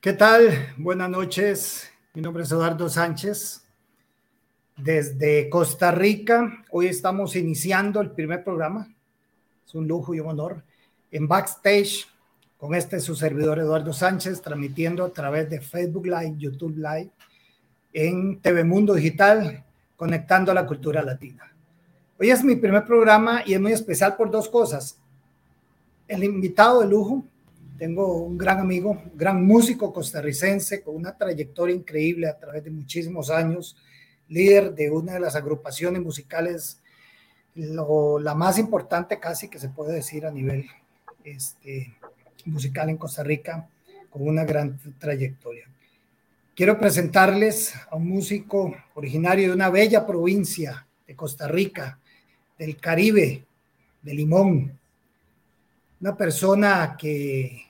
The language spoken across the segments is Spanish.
¿Qué tal? Buenas noches. Mi nombre es Eduardo Sánchez. Desde Costa Rica, hoy estamos iniciando el primer programa. Es un lujo y un honor. En Backstage, con este su servidor Eduardo Sánchez, transmitiendo a través de Facebook Live, YouTube Live, en TV Mundo Digital, conectando a la cultura latina. Hoy es mi primer programa y es muy especial por dos cosas. El invitado de lujo tengo un gran amigo, gran músico costarricense con una trayectoria increíble a través de muchísimos años, líder de una de las agrupaciones musicales, la más importante casi que se puede decir a nivel este, musical en Costa Rica, con una gran trayectoria. Quiero presentarles a un músico originario de una bella provincia de Costa Rica, del Caribe, de Limón, una persona que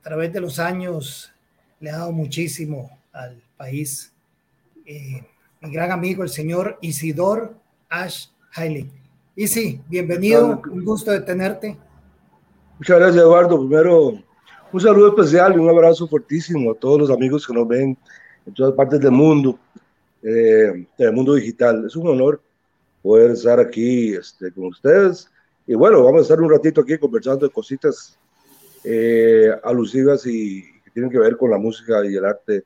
a través de los años le ha dado muchísimo al país. Eh, mi gran amigo, el señor Isidor Ash Hailey. Isi, bienvenido, un gusto de tenerte. Muchas gracias, Eduardo. Primero, un saludo especial y un abrazo fuertísimo a todos los amigos que nos ven en todas partes del mundo, eh, del mundo digital. Es un honor poder estar aquí este, con ustedes. Y bueno, vamos a estar un ratito aquí conversando de cositas eh, alusivas y que tienen que ver con la música y el arte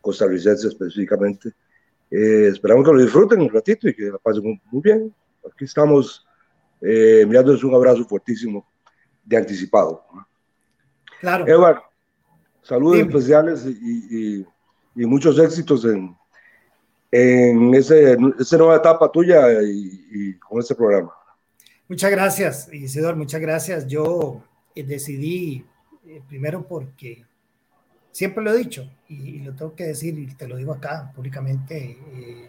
costarricense específicamente. Eh, esperamos que lo disfruten un ratito y que la pasen muy, bien. Aquí estamos eh, enviándoles un abrazo fuertísimo de anticipado. Claro. Eduardo, saludos especiales y, y, muchos éxitos en, en ese, esa nueva etapa tuya y, y, con este programa. Muchas gracias, Isidor, muchas gracias. Yo eh, decidí, eh, primero porque siempre lo he dicho y, lo tengo que decir y te lo digo acá públicamente, eh,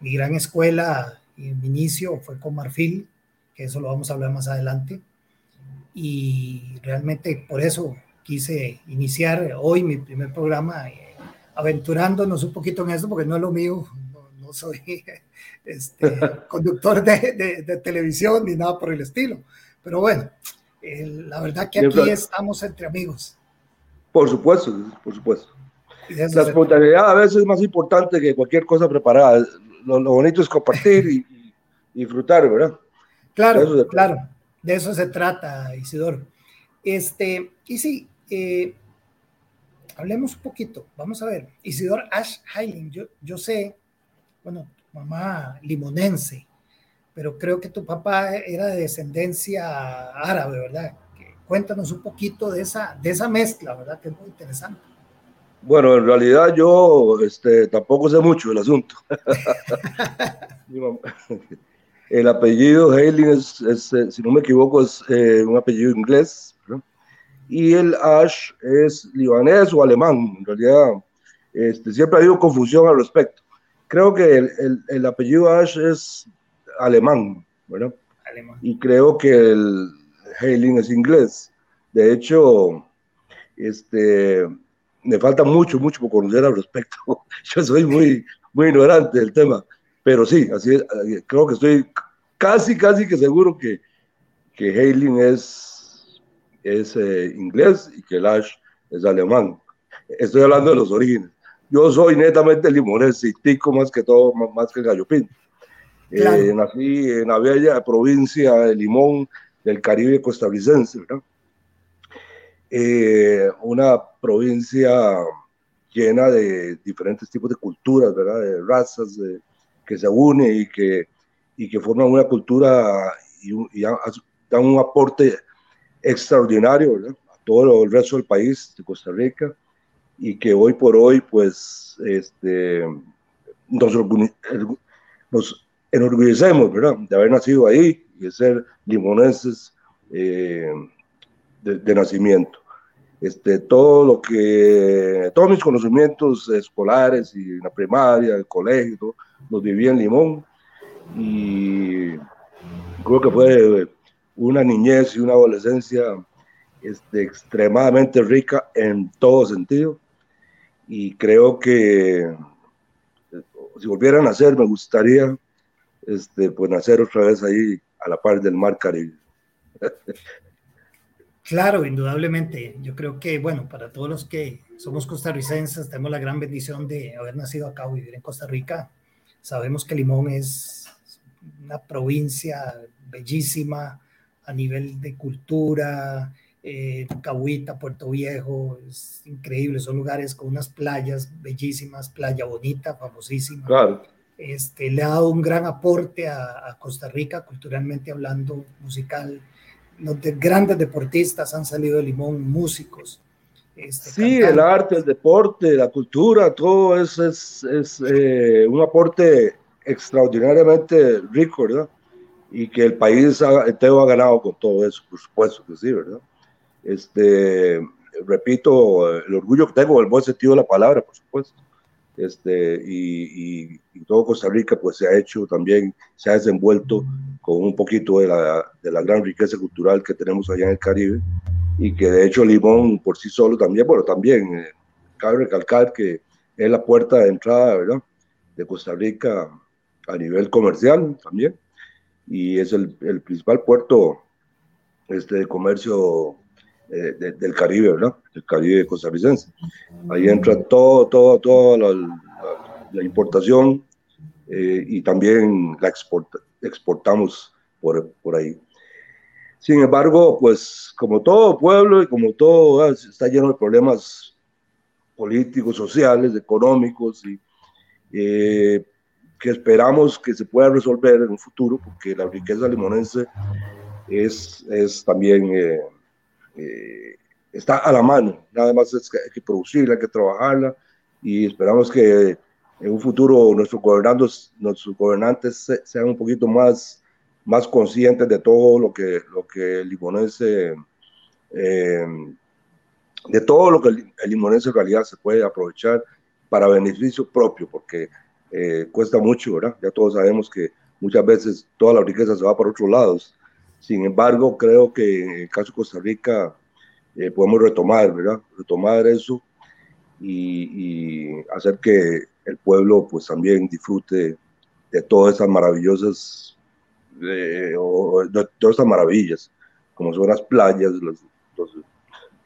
mi gran escuela y mi inicio fue con Marfil, que eso lo vamos a hablar más adelante, y realmente por eso quise iniciar hoy mi primer programa aventurándonos un poquito en eso, porque no es lo mío, no, soy este, conductor de, de televisión ni nada por el estilo, pero bueno, la verdad que aquí estamos entre amigos. Por supuesto, por supuesto. La espontaneidad a veces es más importante que cualquier cosa preparada. Lo, bonito es compartir y, disfrutar, ¿verdad? Claro, claro. De eso se trata, Isidoro. Este, y sí, eh, hablemos un poquito. Vamos a ver. Isidoro Ash Heiling, yo, yo sé, bueno, mamá limonense, pero creo que tu papá era de descendencia árabe, ¿verdad? Cuéntanos un poquito de esa, de esa mezcla, ¿verdad? Que es muy interesante. Bueno, en realidad yo este, tampoco sé mucho del asunto. el apellido Hailing es, eh, si no me equivoco, es eh, un apellido inglés. Y el Ash es libanés o alemán. En realidad, este, siempre ha habido confusión al respecto. Creo que el, el, el apellido Ash es alemán, ¿verdad? Y creo que el Hailing es inglés. De hecho, este, me falta mucho, mucho por conocer al respecto. Yo soy muy, muy ignorante del tema, pero sí, así es, creo que estoy casi, casi que seguro que, que Hailing es, es eh, inglés y que Lash es alemán. Estoy hablando de los orígenes. Yo soy netamente limonés y tico más que todo, más, más que gallo pinto. Eh, nací en la bella provincia de Limón del Caribe costarricense, eh, una provincia llena de diferentes tipos de culturas, ¿verdad? De razas que se unen y que, y que forman una cultura y, dan un aporte extraordinario a todo el resto del país de Costa Rica y que hoy por hoy pues este, nos, nos enorgullecemos, ¿verdad? De haber nacido ahí y de ser limonenses eh, de, nacimiento. Este, todo lo que, todos mis conocimientos escolares y en la primaria, el colegio, los viví en Limón y creo que fue una niñez y una adolescencia este, extremadamente rica en todo sentido y creo que si volvieran a nacer me gustaría este, pues nacer otra vez ahí a la par del mar Caribe. Claro, indudablemente. Yo creo que, bueno, para todos los que somos costarricenses, tenemos la gran bendición de haber nacido acá o vivir en Costa Rica. Sabemos que Limón es una provincia bellísima a nivel de cultura, eh, Cahuita, Puerto Viejo, es increíble, son lugares con unas playas bellísimas, playa bonita, famosísima. Claro. Este, le ha dado un gran aporte a, Costa Rica, culturalmente hablando, musical. Los grandes deportistas han salido de Limón, músicos. Este, sí, el arte, el deporte, la cultura, todo eso es, es eh, un aporte extraordinariamente rico, ¿verdad? Y que el país entero ha ganado con todo eso, por supuesto que sí, ¿verdad? Este, repito, el orgullo que tengo, el buen sentido de la palabra, por supuesto. Este, y, todo Costa Rica pues se ha hecho también, se ha desenvuelto con un poquito de la, de la gran riqueza cultural que tenemos allá en el Caribe y que de hecho Limón por sí solo también, bueno, también eh, cabe recalcar que es la puerta de entrada, ¿verdad? De Costa Rica a nivel comercial también y es el, el principal puerto este, de comercio eh, del Caribe, ¿verdad? El Caribe costarricense. Ahí entra todo, todo, toda la, importación eh, y también la exporta, exportamos por, por ahí. Sin embargo, pues como todo pueblo y como todo ah, está lleno de problemas políticos, sociales, económicos y eh, que esperamos que se pueda resolver en un futuro, porque la riqueza limonense es, es también eh, está a la mano, nada más es que hay que producirla, hay que trabajarla y esperamos que en un futuro nuestros gobernantes, nuestros gobernantes sean un poquito más, más conscientes de todo lo que, lo que el limonense, eh, de todo lo que el, limonense en realidad se puede aprovechar para beneficio propio, porque eh, cuesta mucho, ¿verdad? Ya todos sabemos que muchas veces toda la riqueza se va para otros lados sin embargo, creo que en el caso de Costa Rica eh, podemos retomar, ¿verdad? Retomar eso y, hacer que el pueblo pues también disfrute de todas esas maravillosas, de, todas estas maravillas, como son las playas, los,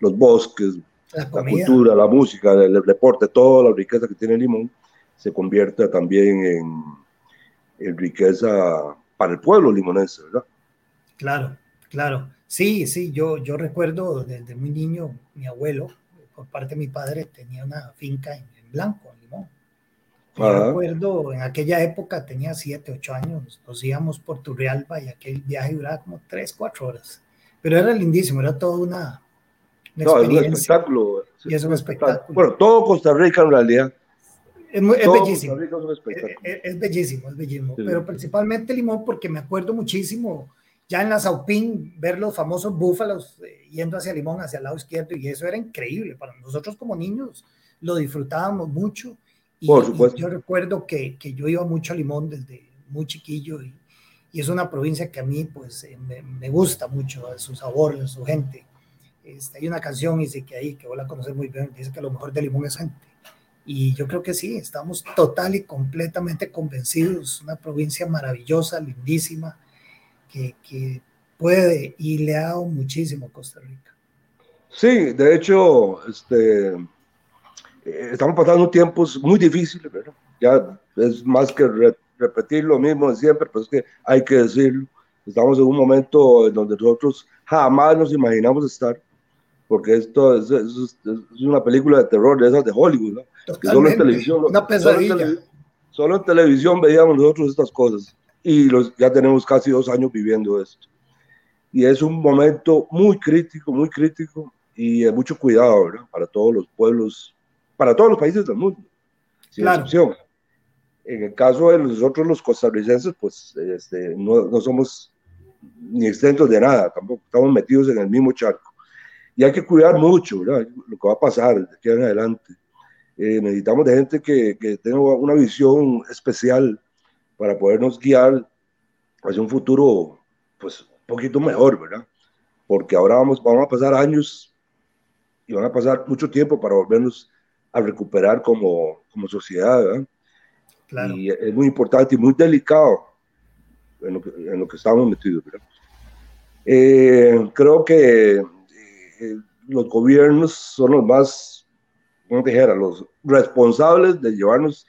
los, bosques, la, cultura, la música, el, deporte, toda la riqueza que tiene Limón se convierte también en, en riqueza para el pueblo limonense, ¿verdad? Claro, claro. Sí, sí, yo, yo recuerdo desde muy niño, mi abuelo, por parte de mi padre, tenía una finca en, Blanco, en Limón. Yo recuerdo, en aquella época tenía siete, ocho años, nos íbamos por Turrialba y aquel viaje duraba como tres, cuatro horas. Pero era lindísimo, era toda una, no, es un espectáculo. Y es un espectáculo. Bueno, todo Costa Rica en realidad. Es, bellísimo. Es, bellísimo, es bellísimo. Pero principalmente Limón, porque me acuerdo muchísimo ya en la Saupín, ver los famosos búfalos eh, yendo hacia Limón, hacia el lado izquierdo, y eso era increíble. Para nosotros como niños lo disfrutábamos mucho. Y, Por supuesto. yo recuerdo que, que, yo iba mucho a Limón desde muy chiquillo y, y es una provincia que a mí pues eh, me, me, gusta mucho, su sabor, su gente. Este, hay una canción, dice que ahí, que vos la conoces muy bien, dice que lo mejor de Limón es gente. Y yo creo que sí, estamos total y completamente convencidos. Una provincia maravillosa, lindísima, que, puede y le ha dado muchísimo a Costa Rica. Sí, de hecho, este, eh, estamos pasando tiempos muy difíciles, ¿verdad? Ya es más que repetir lo mismo de siempre, pero es que hay que decirlo. Estamos en un momento en donde nosotros jamás nos imaginamos estar, porque esto es, una película de terror de esas de Hollywood, ¿no? solo en televisión, una pesadilla. solo en televisión veíamos nosotros estas cosas y los, ya tenemos casi dos años viviendo esto. Y es un momento muy crítico, muy crítico y de mucho cuidado, ¿verdad? Para todos los pueblos, para todos los países del mundo, sin excepción. En el caso de nosotros los costarricenses, pues este, no, no somos ni extentos de nada, tampoco estamos metidos en el mismo charco. Y hay que cuidar mucho, ¿verdad? Lo que va a pasar de aquí en adelante. Eh, necesitamos de gente que, que tenga una visión especial para podernos guiar hacia un futuro, pues, un poquito mejor, ¿verdad? Porque ahora vamos, vamos a pasar años y van a pasar mucho tiempo para volvernos a recuperar como, como sociedad, ¿verdad? Claro. Y es muy importante y muy delicado en lo que, en lo que estamos metidos, ¿verdad? Eh, creo que eh, los gobiernos son los más, como dijera, los responsables de llevarnos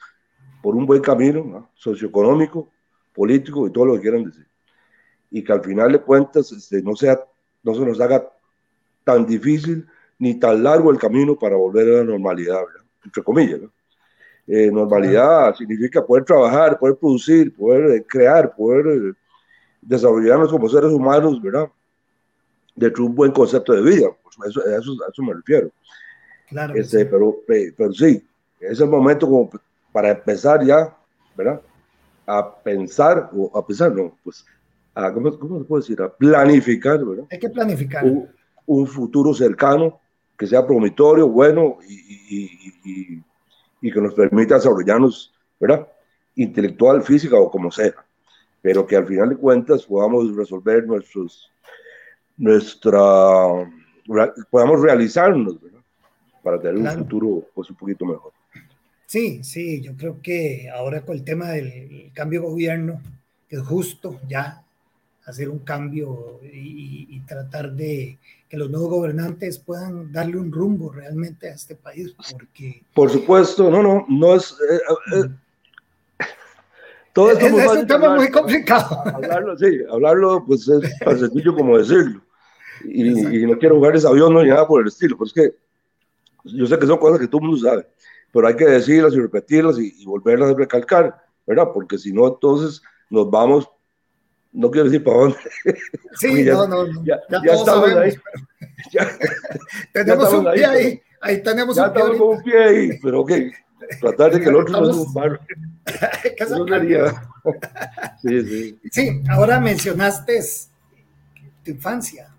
por un buen camino socioeconómico, político y todo lo que quieran decir. Y que al final de cuentas este, no, sea, no se nos haga tan difícil ni tan largo el camino para volver a la normalidad, entre comillas. Eh, normalidad significa poder trabajar, poder producir, poder eh, crear, poder eh, desarrollarnos como seres humanos, ¿verdad? Dentro de un buen concepto de vida, pues eso, a, eso, eso me refiero. Claro. Este, pero, pero sí, es el momento como para empezar ya, ¿verdad? A pensar, o a pensar, no, pues, a, ¿cómo, ¿cómo, se puede decir? A planificar, ¿verdad? Hay que planificar. Un, un futuro cercano que sea promitorio, bueno y, y, y, que nos permita desarrollarnos, ¿verdad? Intelectual, física o como sea, pero que al final de cuentas podamos resolver nuestros, nuestra, podamos realizarnos, ¿verdad? Para tener un futuro pues un poquito mejor. Sí, sí, yo creo que ahora con el tema del cambio de gobierno, que es justo ya hacer un cambio y, tratar de que los nuevos gobernantes puedan darle un rumbo realmente a este país, porque... Por supuesto, no, no, no es... Eh, eh, eh, todo esto es, un tema muy complicado. Hablarlo, sí, hablarlo pues es tan sencillo como decirlo. Y, y, no quiero jugar ese avión ni nada por el estilo, pues es que yo sé que son cosas que todo el mundo sabe pero hay que decirlas y repetirlas y, volverlas a recalcar, ¿verdad? Porque si no, entonces nos vamos, no quiero decir para dónde. Sí, no, no, Ya, ya, estamos ahí. tenemos un pie ahí, ahí tenemos un pie. Estamos un pie ahí, pero ok, tratar de que el otro no se un. Eso sería. sí, sí. Sí, ahora mencionaste tu infancia,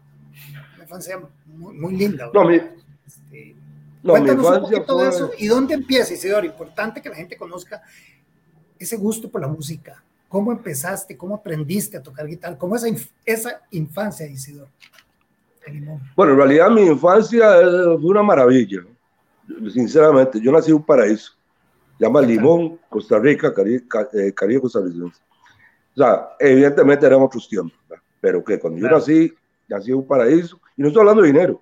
una infancia muy, muy linda. No, mi, no, Cuéntanos un poquito de eso y dónde empieza, Isidoro. Importante que la gente conozca ese gusto por la música. ¿Cómo empezaste? ¿Cómo aprendiste a tocar guitarra? ¿Cómo esa, esa infancia, Isidoro? Bueno, en realidad mi infancia fue una maravilla. Sinceramente, yo nací en un paraíso. Llama Limón, Costa Rica, Caribe, eh, Caribe costarricense. O sea, evidentemente eran otros tiempos, pero que cuando yo nací, nací en un paraíso, y no estoy hablando de dinero,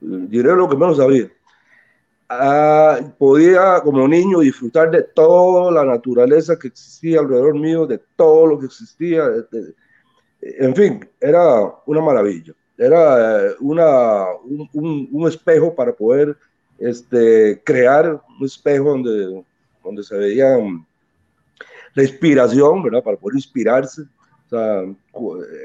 diré lo que menos sabía. Ah, podía como niño disfrutar de toda la naturaleza que existía alrededor mío, de todo lo que existía. en fin, era una maravilla. Era eh, una, un, un, espejo para poder este, crear un espejo donde, donde se veía la inspiración, ¿verdad? Para poder inspirarse. O sea,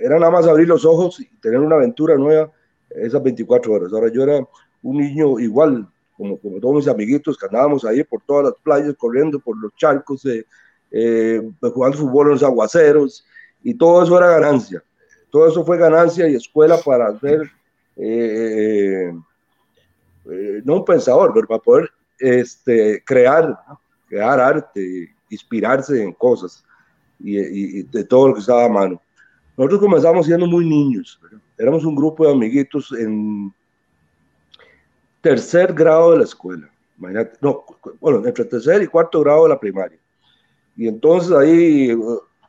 era nada más abrir los ojos y tener una aventura nueva esas 24 horas. Ahora yo era un niño igual, como, como todos mis amiguitos que andábamos ahí por todas las playas, corriendo por los charcos, eh, eh, jugando fútbol en los aguaceros, y todo eso era ganancia. Todo eso fue ganancia y escuela para hacer, eh, no un pensador, pero para poder este, crear, crear arte, inspirarse en cosas y, y, de todo lo que estaba a mano. Nosotros comenzamos siendo muy niños, ¿verdad? Éramos un grupo de amiguitos en tercer grado de la escuela. Imagínate, no, bueno, entre tercer y cuarto grado de la primaria. Y entonces ahí,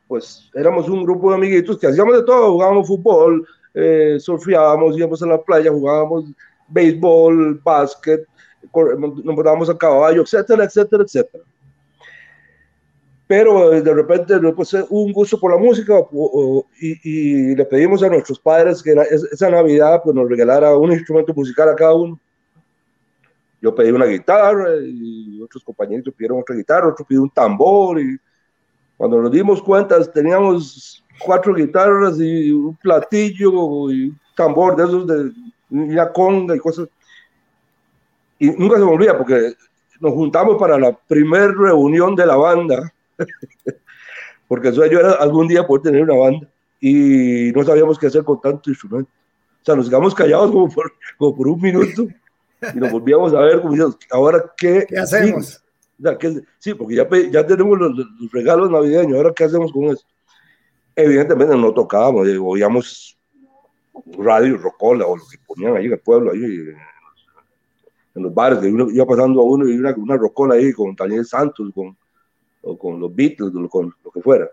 pues éramos un grupo de amiguitos que hacíamos de todo, jugábamos fútbol, eh, surfeábamos, íbamos a la playa, jugábamos béisbol, básquet, nos a caballo, etcétera, etcétera, etcétera pero de repente pues, un gusto por la música y, le pedimos a nuestros padres que esa Navidad pues, nos regalara un instrumento musical a cada uno. Yo pedí una guitarra y otros compañeros pidieron otra guitarra, otro pidió un tambor y cuando nos dimos cuenta teníamos cuatro guitarras y un platillo y un tambor de esos de una conga y cosas. Y nunca se me olvida porque nos juntamos para la primera reunión de la banda porque el sueño era algún día poder tener una banda y no sabíamos qué hacer con tanto instrumento. O sea, nos quedamos callados como por, como por un minuto y nos volvíamos a ver como diciendo, ahora qué, ¿Qué hacemos? Sí, porque ya, ya tenemos los, regalos navideños, ahora qué hacemos con eso. Evidentemente no tocábamos, eh, oíamos radio, rocola o lo que ponían ahí en el pueblo, ahí en los bares, iba pasando a uno y una, una rocola ahí con Daniel Santos, con o con los Beatles, o con lo que fuera.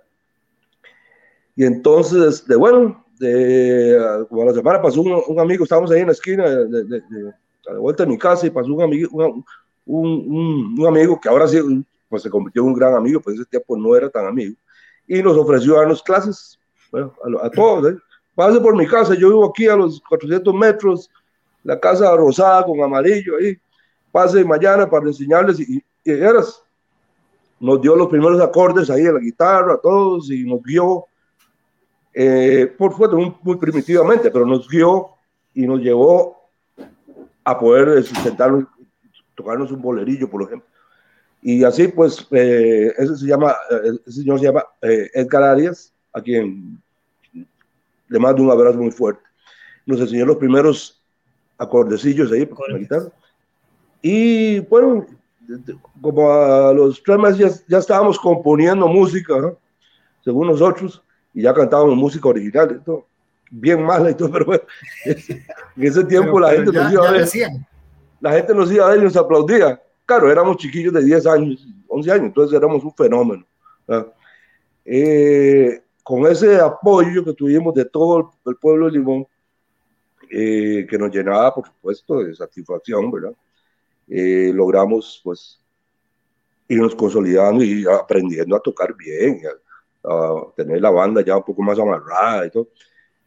Y entonces, de bueno, de, como la semana pasó un, amigo, estábamos ahí en la esquina, de, a la vuelta de mi casa, y pasó un amigo, un, un, un, amigo que ahora sí pues, se convirtió en un gran amigo, pues ese tiempo no era tan amigo, y nos ofreció darnos clases, bueno, a, todos, ¿eh? pase por mi casa, yo vivo aquí a los 400 metros, la casa rosada con amarillo ahí, pase mañana para enseñarles, y, y eras, nos dio los primeros acordes ahí en la guitarra, a todos, y nos guió eh, por supuesto, muy, primitivamente, pero nos guió y nos llevó a poder sustentarnos, tocarnos un bolerillo, por ejemplo. Y así, pues, eh, ese, se llama, eh, ese señor se llama Edgar Arias, a quien le mando un abrazo muy fuerte. Nos enseñó los primeros acordecillos ahí para la guitarra. Y bueno, como a los tres meses ya, ya estábamos componiendo música, según nosotros, y ya cantábamos música original, todo, bien mala y todo, pero bueno, en ese tiempo la gente nos iba a ver. La gente nos iba a ver y nos aplaudía. Claro, éramos chiquillos de 10 años, 11 años, entonces éramos un fenómeno. Eh, con ese apoyo que tuvimos de todo el pueblo de Limón, eh, que nos llenaba, por supuesto, de satisfacción, ¿verdad? Eh, logramos, pues, irnos consolidando y aprendiendo a tocar bien, tener la banda ya un poco más amarrada y todo.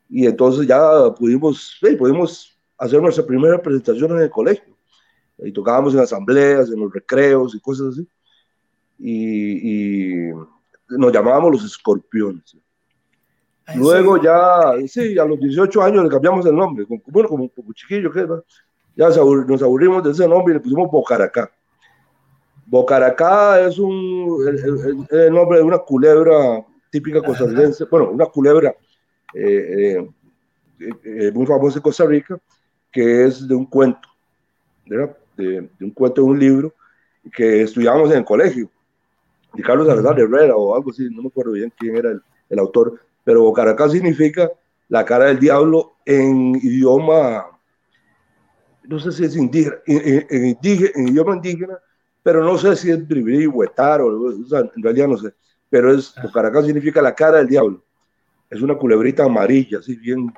Y entonces ya pudimos, pudimos hacer nuestra primera presentación en el colegio. Y tocábamos en asambleas, en los recreos y cosas así. Y, nos llamábamos los escorpiones. Luego ya, sí, a los 18 años le cambiamos el nombre, como, bueno, como, como chiquillo, que ya nos aburrimos de ese nombre y le pusimos Bocaracá. Bocaracá es un, el, nombre de una culebra típica costarricense, bueno, una culebra eh, eh, eh, muy famosa en Costa Rica, que es de un cuento, de, de, un cuento de un libro que estudiábamos en el colegio, de Carlos Salazar Herrera o algo así, no me acuerdo bien quién era el, autor, pero Bocaracá significa la cara del diablo en idioma, no sé si es indígena, en, en idioma indígena, pero no sé si es bribri, huetar o, en realidad no sé, pero es, ah. Caracas significa la cara del diablo. Es una culebrita amarilla, así bien,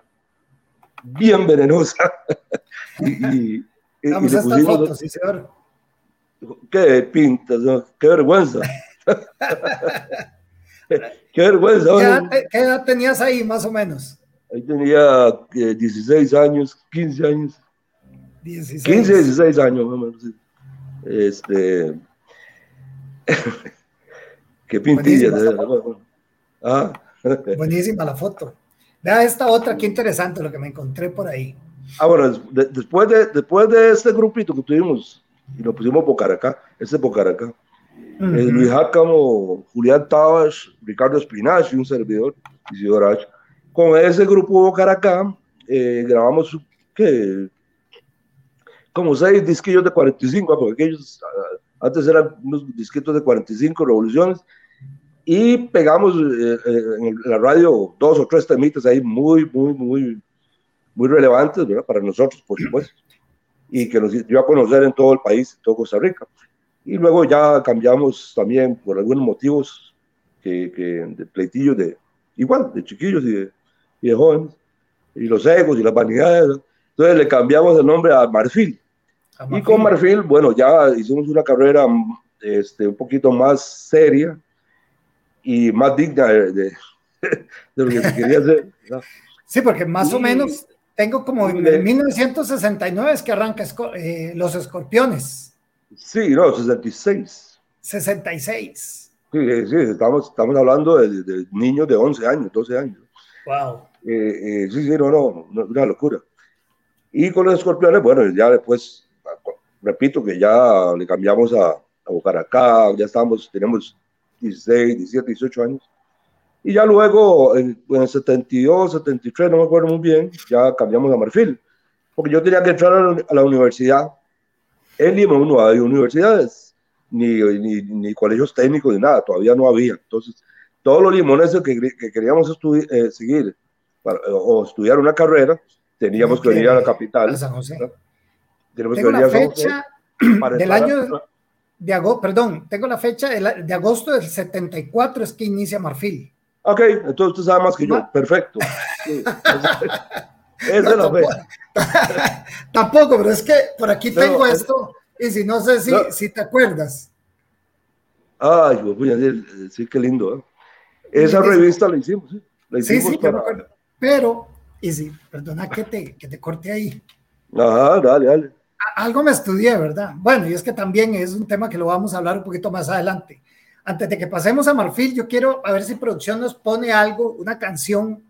bien venenosa. y, y, Vamos a estas fotos, sí, señor. Qué pintas, qué vergüenza. qué vergüenza. ¿Qué edad, ¿Qué edad, tenías ahí, más o menos? Ahí tenía 16 eh, años, 15 años. 16. 15, 16 años, más o menos. Sí. Este. Qué pintilla. Buenísima, ah. Buenísima la foto. Vea esta otra, qué interesante lo que me encontré por ahí. Ah, bueno, después, de, después de este grupito que tuvimos y nos pusimos Bocaracá, este Bocaracá, uh Luis Jácamo, Julián Tabas, Ricardo Espinachi, un servidor, Isidoro H. Con ese grupo Bocaracá eh, grabamos que como seis disquillos de 45, porque aquellos ah, antes eran unos disquitos de 45 revoluciones, y pegamos eh, eh, en la radio dos o tres temitas ahí muy, muy, muy, muy relevantes ¿verdad? para nosotros, por supuesto, y que nos dio a conocer en todo el país, en todo Costa Rica. Y luego ya cambiamos también por algunos motivos que, que de pleitillos de, igual, de chiquillos y de, y de jóvenes, y los egos y las vanidades. Entonces le cambiamos el nombre a Marfil y con Marfil, bueno, ya hicimos una carrera este, un poquito más seria y más digna de, lo que se quería hacer. Sí, porque más o menos tengo como en 1969 es que arranca eh, Los Escorpiones. Sí, no, 66. 66. Sí, sí, estamos, estamos hablando de, niños de 11 años, 12 años. Wow. Eh, eh, sí, sí, no, no, una locura. Y con los escorpiones, bueno, ya después repito que ya le cambiamos a, a Bucaracá, ya estábamos, tenemos 16, 17, 18 años. Y ya luego, en, el 72, 73, no me acuerdo muy bien, ya cambiamos a Marfil. Porque yo tenía que entrar a la, universidad. En Lima no hay universidades, ni, ni, ni, colegios técnicos, ni nada, todavía no había. Entonces, todos los limoneses que, que queríamos eh, seguir o estudiar una carrera, teníamos que venir a la capital. San José. Tengo la fecha del año de agosto, perdón, tengo la fecha de, agosto del 74 es que inicia Marfil. Ok, entonces usted sabe más que yo. Perfecto. es de la fe. Tampoco, pero es que por aquí tengo esto y si no sé si, si te acuerdas. Ay, sí, sí, qué lindo. ¿eh? Esa revista la hicimos, ¿sí? La hicimos sí, sí, pero, y sí, perdona que te, que te corte ahí. Ajá, dale, dale. Algo me estudié, ¿verdad? Bueno, y es que también es un tema que lo vamos a hablar un poquito más adelante. Antes de que pasemos a Marfil, yo quiero a ver si producción nos pone algo, una canción,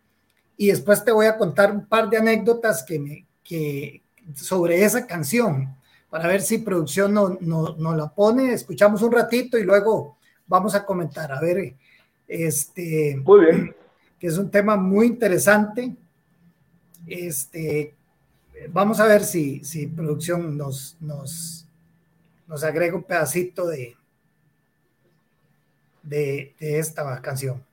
y después te voy a contar un par de anécdotas que me, que, sobre esa canción, para ver si producción nos no, no la pone, escuchamos un ratito y luego vamos a comentar. A ver, este, muy bien. Que es un tema muy interesante. Este, vamos a ver si, si producción nos, nos, nos agrega un pedacito de, de, de esta canción.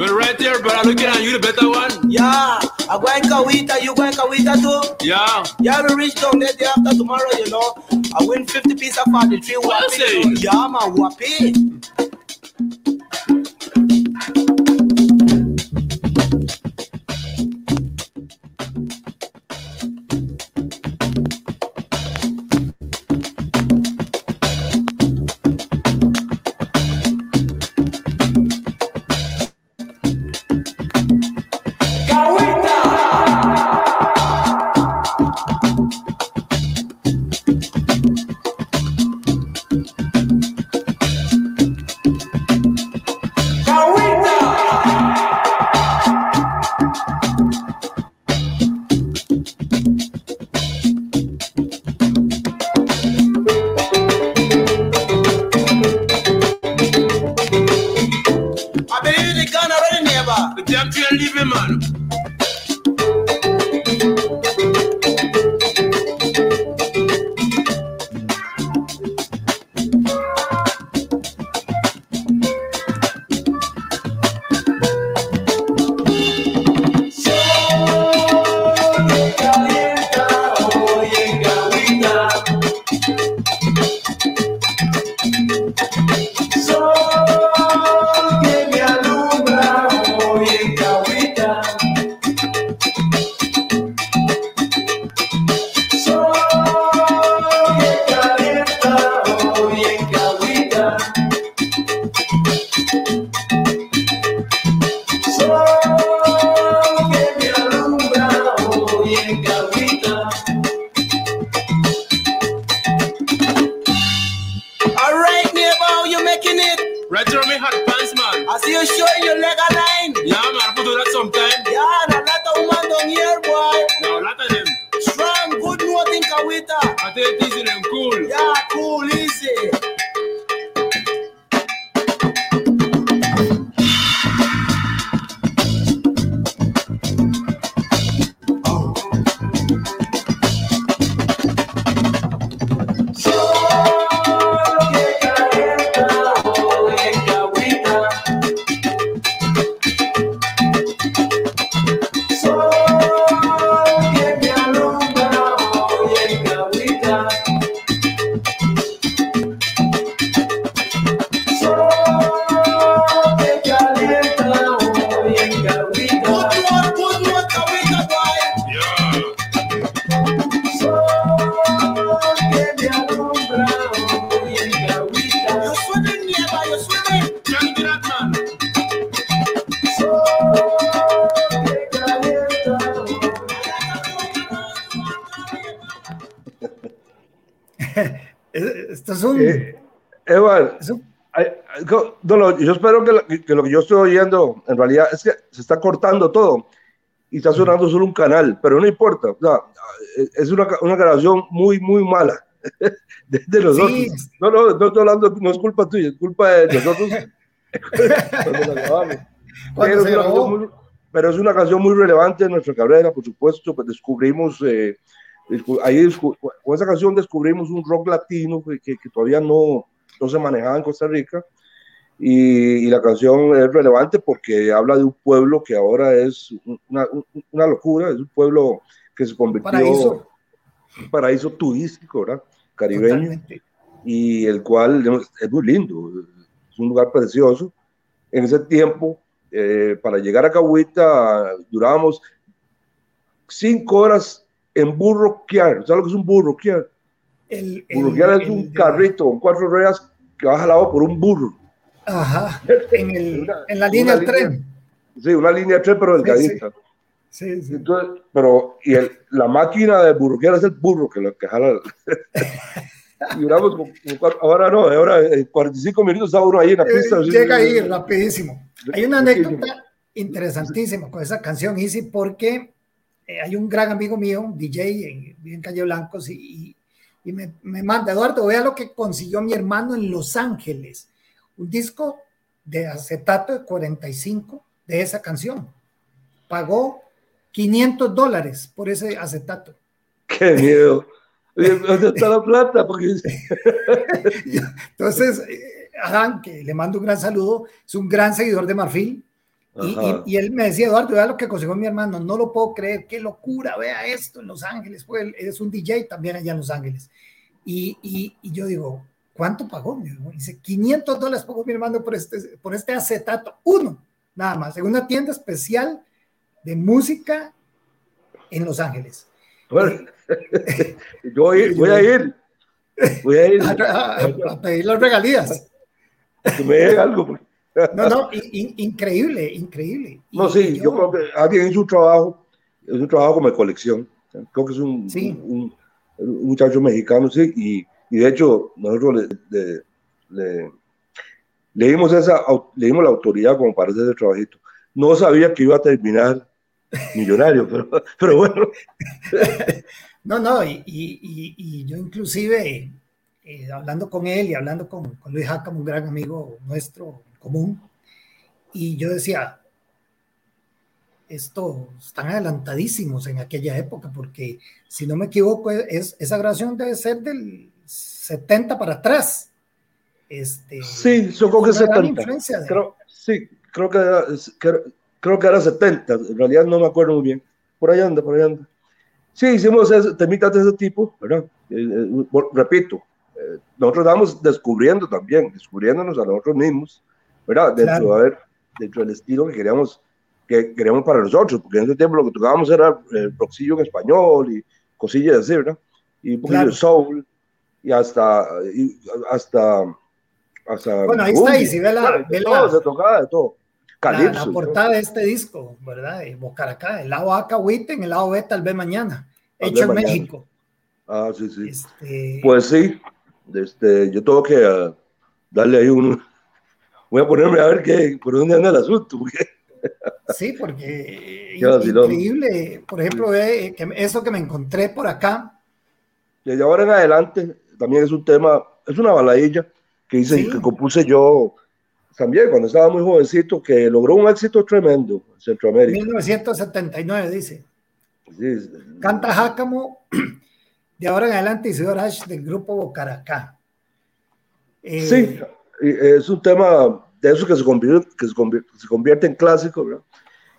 We're right here there, brother. Looking at you, the better one. Yeah, I'm going Kawita. You going Kawita too? Yeah. Yeah, we reach down there day after tomorrow, you know. I win 50 pieces for the tree. What say? Yeah, man, whoopee. Yo espero que, lo que yo estoy oyendo en realidad es que se está cortando todo y está sonando solo un canal, pero no importa. es una, una, grabación muy, muy mala de, nosotros. No, no, no estoy hablando, no es culpa tuya, es culpa de nosotros. pero, es muy, pero, es una canción muy relevante en nuestra carrera, por supuesto, pues descubrimos, eh, ahí con esa canción descubrimos un rock latino que, que todavía no, no se manejaba en Costa Rica y, la canción es relevante porque habla de un pueblo que ahora es una, una, locura, es un pueblo que se convirtió... Paraíso. un paraíso turístico, ¿verdad? Caribeño, Totalmente. y el cual es muy lindo, es un lugar precioso. En ese tiempo, eh, para llegar a Cahuita, durábamos cinco horas en burroquear. ¿Sabes lo que es un burroquear? El, el- Burroquear es el un de- carrito con cuatro ruedas que va jalado por un burro. Ajá, en, el, Una- en la línea del tren. Sí, una línea de tren, pero delgadita. Sí, sí. Entonces, pero, y el, la máquina de burroquear es el burro que lo que jala. y duramos ahora no, ahora en 45 minutos está uno ahí en la Eh, pista. así, llega ahí rapidísimo. Hay una anécdota interesantísima con esa canción, Easy, porque eh, hay un gran amigo mío, un DJ en, en Calle Blancos, y, y- y me, me manda, Eduardo, vea lo que consiguió mi hermano en Los Ángeles. Un disco de acetato de 45 de esa canción. Pagó 500 dólares por ese acetato. Qué miedo. ¿Dónde está la plata? Porque Entonces, eh, Adán, que le mando un gran saludo, es un gran seguidor de Marfil. Y, y- y él me decía, Eduardo, vea lo que consiguió mi hermano, no lo puedo creer, qué locura, vea esto en Los Ángeles, pues él es un DJ también allá en Los Ángeles. Y- y yo digo, ¿cuánto pagó? mi hermano? Dice, 500 dólares pagó mi hermano por este, por este acetato, uno, nada más, en una tienda especial de música en Los Ángeles. Bueno, yo voy, voy a ir. Voy a ir. A, a- pedir las regalías. Que me dé algo. porque- No, no, in- in- increíble, increíble. No, sí, y yo creo que alguien hizo un trabajo, es un trabajo como de colección. Creo que es un, Sí. un, un muchacho mexicano, sí, y, y de hecho nosotros le, le, dimos, esa, le la autoridad como para hacer ese trabajito. No sabía que iba a terminar millonario, pero, pero bueno, No, no, y, y- yo inclusive, eh, hablando con él y hablando con, Luis Jacam, un gran amigo nuestro común, y yo decía, esto están adelantadísimos en aquella época, porque si no me equivoco, es, esa grabación debe ser del 70 para atrás. Este, sí, yo creo que es una gran 70. influencia de- Creo, sí, creo que, era, era- creo que era 70, en realidad no me acuerdo muy bien. Por ahí anda, por ahí anda. Sí, hicimos ese, temitas de ese tipo, ¿verdad? Eh, eh, repito, eh, nosotros estábamos descubriendo también, descubriéndonos a nosotros mismos, ¿verdad? Dentro, Claro. haber- dentro del estilo que queríamos, que queríamos para nosotros, porque en ese tiempo lo que tocábamos era el roxillo en español y cosillas así, ¿verdad? Y un poquito Claro. de soul, y hasta, y hasta, hasta Bueno, ahí está, y si ve la- ve todo, la- se tocaba de todo. la, Calipso. la todo. portada de este disco, ¿verdad? De Bocaracá, el lado A Cahuite, el lado B tal vez mañana, Tal hecho en mañana. México. Ah, sí, sí. Este, Pues sí, este, yo tengo que ah, darle ahí un... Voy a ponerme a ver qué, por dónde anda el asunto. porque- Sí, porque vacilón. increíble, por ejemplo, que eso que me encontré por acá, Desde ahora en adelante también es un tema, es una baladilla que hice, Sí. que compuse yo también cuando estaba muy jovencito, que logró un éxito tremendo en Centroamérica. 1979 dice, Sí, canta Jácamo, de ahora en adelante Isidor Ash del grupo Bocaracá. Eh, sí, es un tema de esos que se convierte, que se convierte, se convierte en clásico, ¿verdad?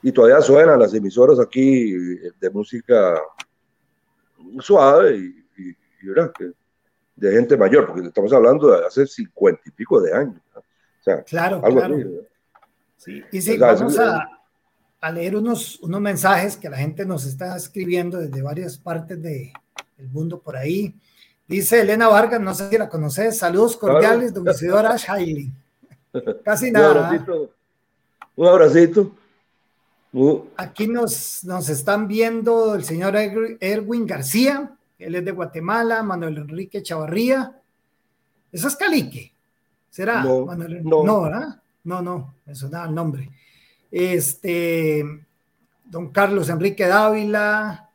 Y todavía suenan las emisoras aquí de música suave y, y- y, ¿verdad? Que- de gente mayor, porque estamos hablando de hace cincuenta y pico de años. ¿verdad? O sea, Claro, algo claro. así, ¿verdad? Sí, y sí, O sea, vamos a, a leer unos, unos mensajes que la gente nos está escribiendo desde varias partes de, del mundo por ahí. Dice Elena Vargas, no sé si la conoces, saludos cordiales, don Isidor Ash Hailey. Casi Un nada. abracito. Un abracito. Uh, Aquí nos, nos están viendo el señor Er- Erwin García, él es de Guatemala, Manuel Enrique Chavarría. ¿Eso es Calique? ¿Será? No, Manuel? no. no, ¿verdad? No, no, me sonaba el nombre. Este, don Carlos Enrique Dávila,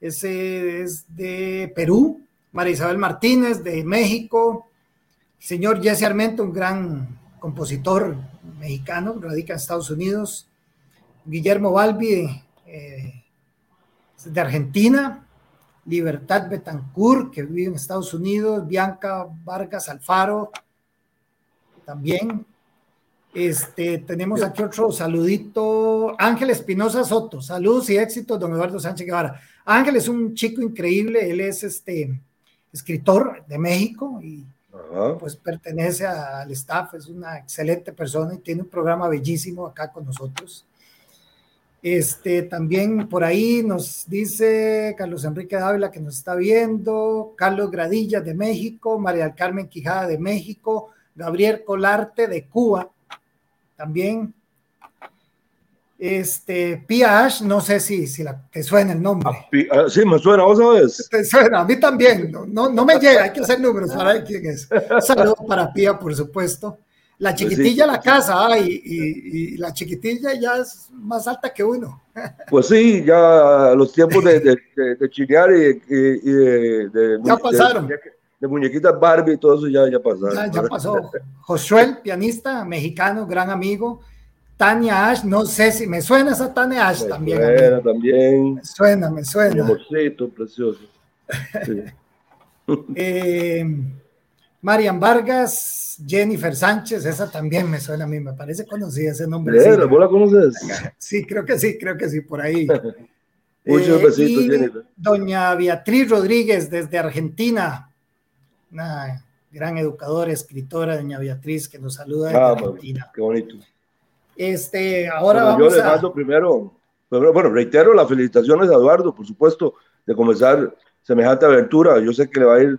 ese es de Perú, María Isabel Martínez de México, el señor Jesse Armento, un gran compositor mexicano, radica en Estados Unidos, Guillermo Balbi eh, de Argentina, Libertad Betancourt, que vive en Estados Unidos, Bianca Vargas Alfaro, también. Este, tenemos aquí otro saludito. Ángel Espinosa Soto. Saludos y éxitos, don Eduardo Sánchez Guevara. Ángel es un chico increíble. Él es este escritor de México y Ajá. pues pertenece al staff. Es una excelente persona y tiene un programa bellísimo acá con nosotros. Este, también por ahí nos dice Carlos Enrique Dávila que nos está viendo, Carlos Gradilla de México, María del Carmen Quijada de México, Gabriel Colarte de Cuba, también. Este, Pia Ash, no sé si, si la, te suena el nombre. Ah, Sí, me suena, vos sabes. Te suena, a mí también, no, no, no me llega, hay que hacer números para ver quién es. Saludos para Pia, por supuesto. La Pues sí, chiquitilla la casa, y, y- y la chiquitilla ya es más alta que uno. Pues sí, ya los tiempos de, de, de, de chinear y, y- de, Ya pasaron. De, muñequitas Barbie y todo eso ya, ya pasaron. Ya, ya pasó. Josué, pianista mexicano, gran amigo. Tania Ash, no sé si me suena esa Tania Ash Me también. suena también. Me suena, me Mi suena. amorcito, precioso. Sí. Eh, Marian Vargas, Jennifer Sánchez, esa también me suena a mí, me parece conocida ese nombre. Mira, ¿Vos la conoces? Sí, creo que sí, creo que sí, por ahí. Muchos Eh, besitos, Jennifer. Doña Beatriz Rodríguez desde Argentina, una gran educadora, escritora, doña Beatriz, que nos saluda desde Ah, Argentina. Qué bonito. Este, ahora Bueno, vamos yo le mando primero, primero, bueno, reitero las felicitaciones a Eduardo, por supuesto, de comenzar semejante aventura. Yo sé que le va a ir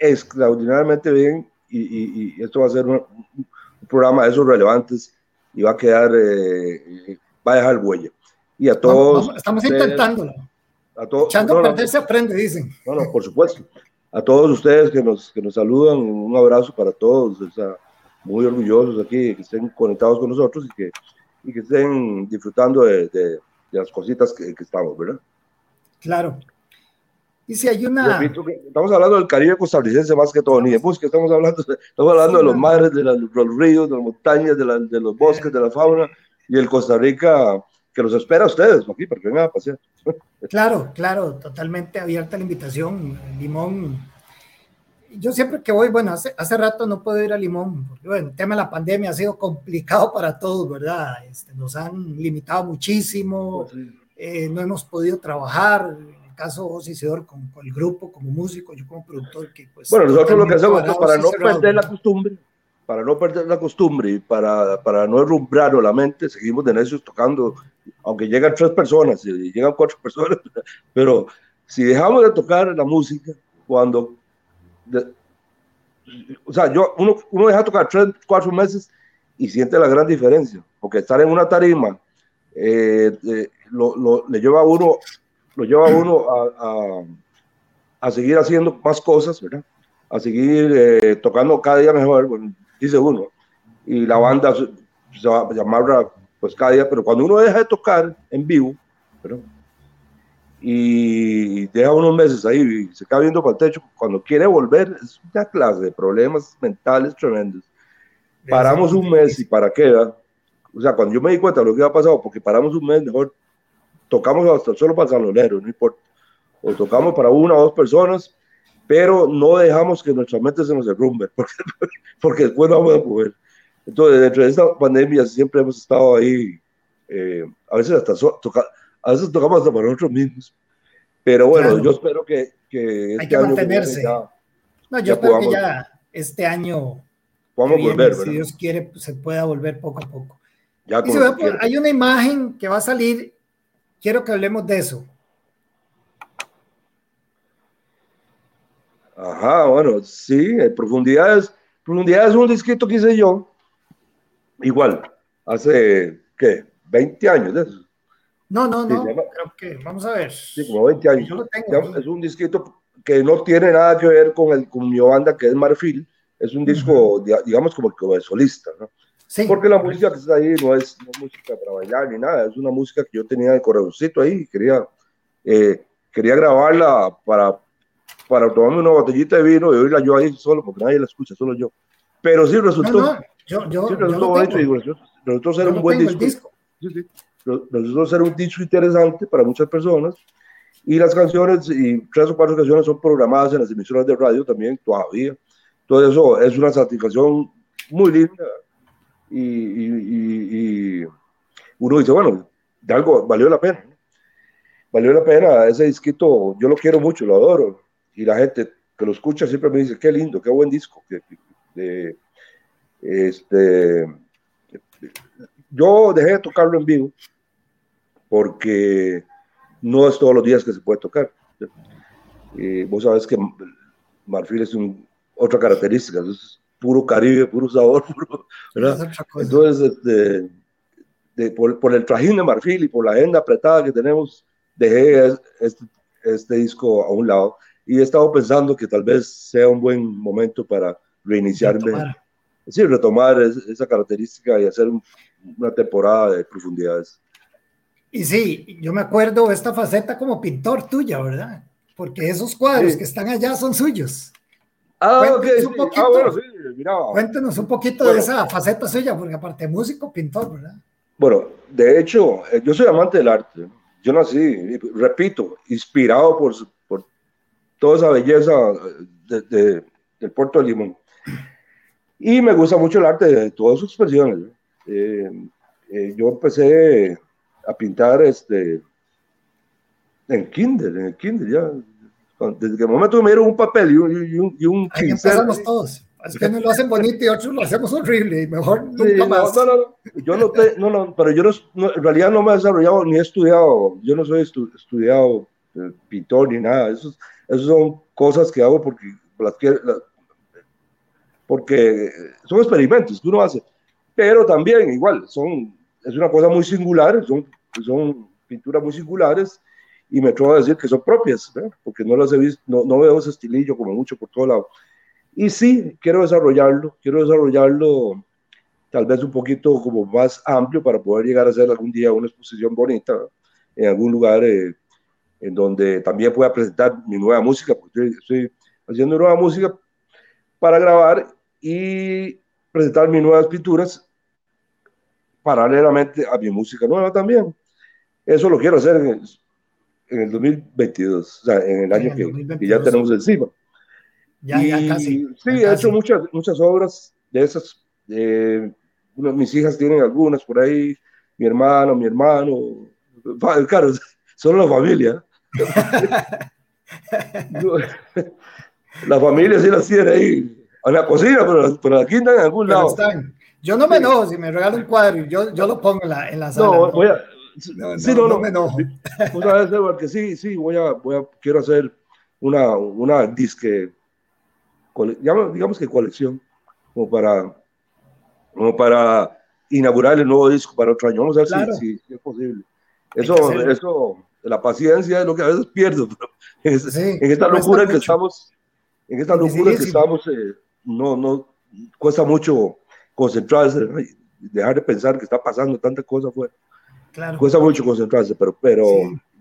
extraordinariamente bien y, y- y esto va a ser un, un programa de esos relevantes y va a quedar, eh, va a dejar huella. Y a todos. vamos- estamos ustedes- intentándolo. A todos, Echando no, a no, perder se aprende, dicen. no, no, por supuesto. A todos ustedes que nos, que nos saludan, un abrazo para todos. o sea, muy orgullosos aquí, que estén conectados con nosotros y que, y que estén disfrutando de, de- de las cositas que, que estamos, ¿verdad? Claro. Y si hay una. Estamos hablando del Caribe costarricense más que todo, ni de música, estamos hablando, estamos hablando de los mares, de, las- de los ríos, de las montañas, de, la- de los bosques, de la fauna y el Costa Rica que los espera a ustedes aquí para que vengan a pasear. Claro, claro, totalmente abierta la invitación. Limón. Yo siempre que voy, bueno, hace, hace rato no puedo ir a Limón, porque bueno, el tema de la pandemia ha sido complicado para todos, ¿verdad? Este, nos han limitado muchísimo, eh, no hemos podido trabajar. Caso vos, Isidor, con, con el grupo, como músico, yo como productor, que pues. Bueno, nosotros lo que hacemos es para no perder la costumbre, para no perder la costumbre y para, para no herrumbrar la mente, seguimos de necios tocando, aunque llegan tres personas y llegan cuatro personas, pero si dejamos de tocar la música, cuando, de- o sea, yo, uno, uno deja de tocar tres, cuatro meses y siente la gran diferencia, porque estar en una tarima eh, eh, lo, lo- le lleva a uno, lo lleva a uno a, a- a seguir haciendo más cosas, ¿verdad? a seguir eh, tocando cada día mejor, bueno, dice uno, y la banda se, va a llamar pues cada día, pero cuando uno deja de tocar en vivo, ¿verdad? y deja unos meses ahí y se queda viendo para el techo, cuando quiere volver es una clase de problemas mentales tremendos. Paramos un mes y para qué, ¿verdad? o sea, cuando yo me di cuenta de lo que había pasado, porque paramos un mes, mejor tocamos hasta solo para el salonero, no importa, o tocamos para una o dos personas, pero no dejamos que nuestra mente se nos derrumbe, porque, porque después no vamos a poder. Entonces, dentro de esta pandemia siempre hemos estado ahí, eh, a veces hasta so- toca- a veces tocamos hasta para nosotros mismos, pero bueno, Claro. yo espero que, que este que año mantenerse. ya No, yo espero podamos- que ya este año podamos viene, volver, si ¿verdad? Dios quiere, pues, se pueda volver poco a poco. Ya Y se ve, hay una imagen que va a salir, quiero que hablemos de eso. Ajá, bueno, sí, eh, profundidades, profundidades es un disquito que hice yo, igual, hace, ¿qué? 20 años de eso, No, no, no, llama- creo que, vamos a ver. sí, como 20 años. Yo lo tengo. Es un disquito que no tiene nada que ver con, el, con mi banda que es Marfil, es un disco, di- digamos, como, como de solista, ¿no? Sí, Porque la música que está ahí no es, no es música para bailar ni nada, es una música que yo tenía de correocito ahí y quería, eh, quería grabarla para, para tomarme una botellita de vino y oírla yo ahí solo, porque nadie la escucha, solo yo. Pero sí no, resultó, no, yo, yo, sí resultó bonito y resultó, ser Yo un buen disco. disco. Sí, sí. Re- Resultó ser un disco interesante para muchas personas. Y las canciones, y tres o cuatro canciones son programadas en las emisoras de radio también todavía. Todo eso es una satisfacción muy linda y, uno dice, bueno, de algo valió la pena. Valió la pena ese disquito, yo lo quiero mucho, lo adoro. Y la gente que lo escucha siempre me dice, qué lindo, qué buen disco. este, yo dejé de tocarlo en vivo porque no es todos los días que se puede tocar. Vos sabes que Marfil es un, otra característica, es puro Caribe, puro sabor, puro, Entonces, este, por, el trajín de Marfil y por la agenda apretada que tenemos, dejé este, este, disco a un lado y he estado pensando que tal vez sea un buen momento para reiniciarme, retomar. sí, retomar esa característica y hacer una temporada de profundidades. Y sí, yo me acuerdo esta faceta como pintor tuya, ¿verdad? Porque esos cuadros que están allá son suyos. Ah, cuéntanos un poquito, ah, bueno, sí, mira. Cuéntenos un poquito de esa faceta suya, porque aparte de músico, pintor, ¿verdad? Bueno, de hecho, eh, yo soy amante del arte. Yo nací, repito, inspirado por, por toda esa belleza de, del puerto de Limón. Y me gusta mucho el arte de todas sus expresiones. Eh, eh, yo empecé a pintar este, en Kindle, en el Kindle, ya. Desde el momento que me dieron un papel y un, y un, y un Ahí empezamos todos. Es que nos lo hacen bonito y otros lo hacemos horrible y mejor nunca más. No, no, no. Yo no, te, no, no, pero yo no, en realidad no me he desarrollado ni he estudiado. Yo no soy estudiado eh, pintor ni nada. Eso, eso son cosas que hago porque las, porque son experimentos que uno hace. Pero también, igual, son, es una cosa muy singular, son, son pinturas muy singulares y me atrevo a decir que son propias, porque no las he visto, no, no, veo ese estilillo como mucho por todo lado. Y sí, quiero desarrollarlo, quiero desarrollarlo tal vez un poquito como más amplio para poder llegar a hacer algún día una exposición bonita en algún lugar eh, en donde también pueda presentar mi nueva música, porque estoy, haciendo nueva música para grabar y presentar mis nuevas pinturas paralelamente a mi música nueva también. Eso lo quiero hacer en el, en el 2022, o sea, en el año que, ya tenemos encima. Ya, ya casi. Sí, he hecho muchas, muchas obras de esas. mis hijas tienen algunas por ahí, mi hermano, mi hermano. Claro, solo la familia. la familia sí las tiene ahí, en la cocina, pero, pero aquí están en algún lado. Yo no me enojo si me regalan un cuadro, yo, yo lo pongo en la, en la sala. No, voy a, no, sí, no, no, me enojo. que sí, sí, voy a, voy a, quiero hacer una, una disque, digamos que colección, como para, como para inaugurar el nuevo disco para otro año. Vamos a ver si, si, es posible. Eso, eso, la paciencia es lo que a veces pierdo, pero en, esta locura que estamos, en esta locura que estamos, eh, no, no, cuesta mucho concentrarse, dejar de pensar que está pasando tantas cosas fuera. Claro. Cuesta mucho concentrarse, pero, pero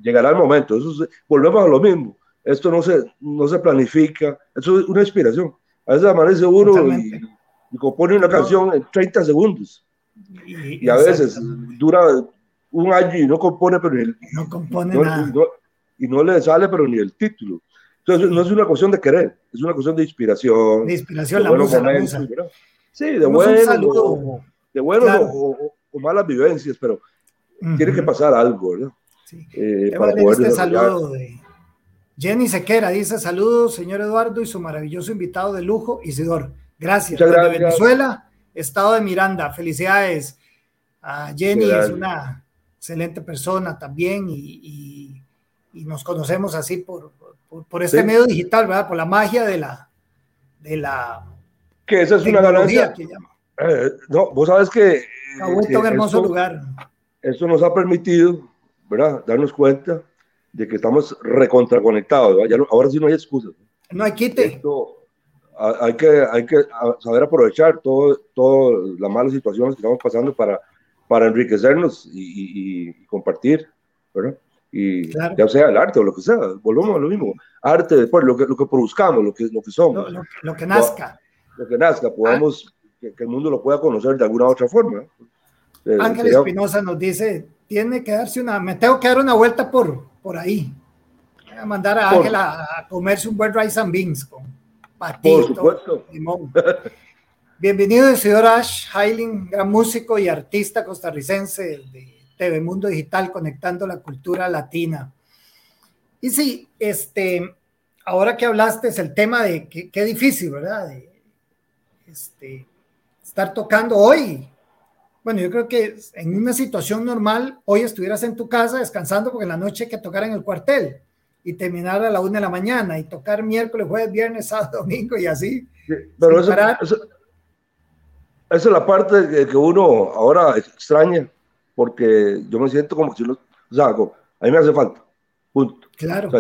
llegará el momento. Eso volvemos a lo mismo. Esto no se, no se planifica, eso es una inspiración. A veces amanece uno y, y, compone una canción en 30 segundos. Y, y a veces dura un año y no compone, pero ni no compone nada. y no le sale, pero ni el título. Entonces, no es una cuestión de querer, es una cuestión de inspiración. De inspiración, la, musa, la musa. Sí, de bueno, de buenos o, malas vivencias, pero tiene que pasar algo, ¿verdad? Sí. Eh, para poder este saludo de Jenny Sequera dice saludos, señor Eduardo, y su maravilloso invitado de lujo, Isidor. Gracias. Desde Venezuela, Estado de Miranda. Felicidades a Jenny, es una excelente persona también y, y, nos conocemos así por, por, por este medio digital, ¿verdad? Por la magia de la, de la que esa es una ganancia. Eh, no, vos sabes que... Ha vuelto un hermoso lugar. Esto nos ha permitido, ¿verdad? Darnos cuenta de que estamos recontraconectados. ahora sí no hay excusas. No hay quite. hay que, hay que saber aprovechar todas todo las malas situaciones que estamos pasando para, para enriquecernos y, compartir, ¿verdad? Y ya sea el arte o lo que sea, volvemos a lo mismo. Arte, después, lo que, lo que produzcamos, lo que, lo que somos. Lo, que nazca lo que nazca, podamos, que, el mundo lo pueda conocer de alguna otra forma. Ángel Espinosa nos dice, tiene que darse una, me tengo que dar una vuelta por, por ahí. Voy a mandar a Ángel a, comerse un buen rice and beans con patito, limón. Bienvenido, señor Ash Hailing, gran músico y artista costarricense de TV Mundo Digital, conectando la cultura latina. Y sí, este, ahora que hablaste es el tema de qué difícil, ¿verdad? De, este, estar tocando hoy. Bueno, yo creo que en una situación normal, hoy estuvieras en tu casa descansando porque en la noche hay que tocar en el cuartel y terminar a la una de la mañana y tocar miércoles, jueves, viernes, sábado, domingo y así. pero eso, esa es la parte que, uno ahora extraña, porque yo me siento como si lo, o sea, a mí me hace falta, punto. Claro,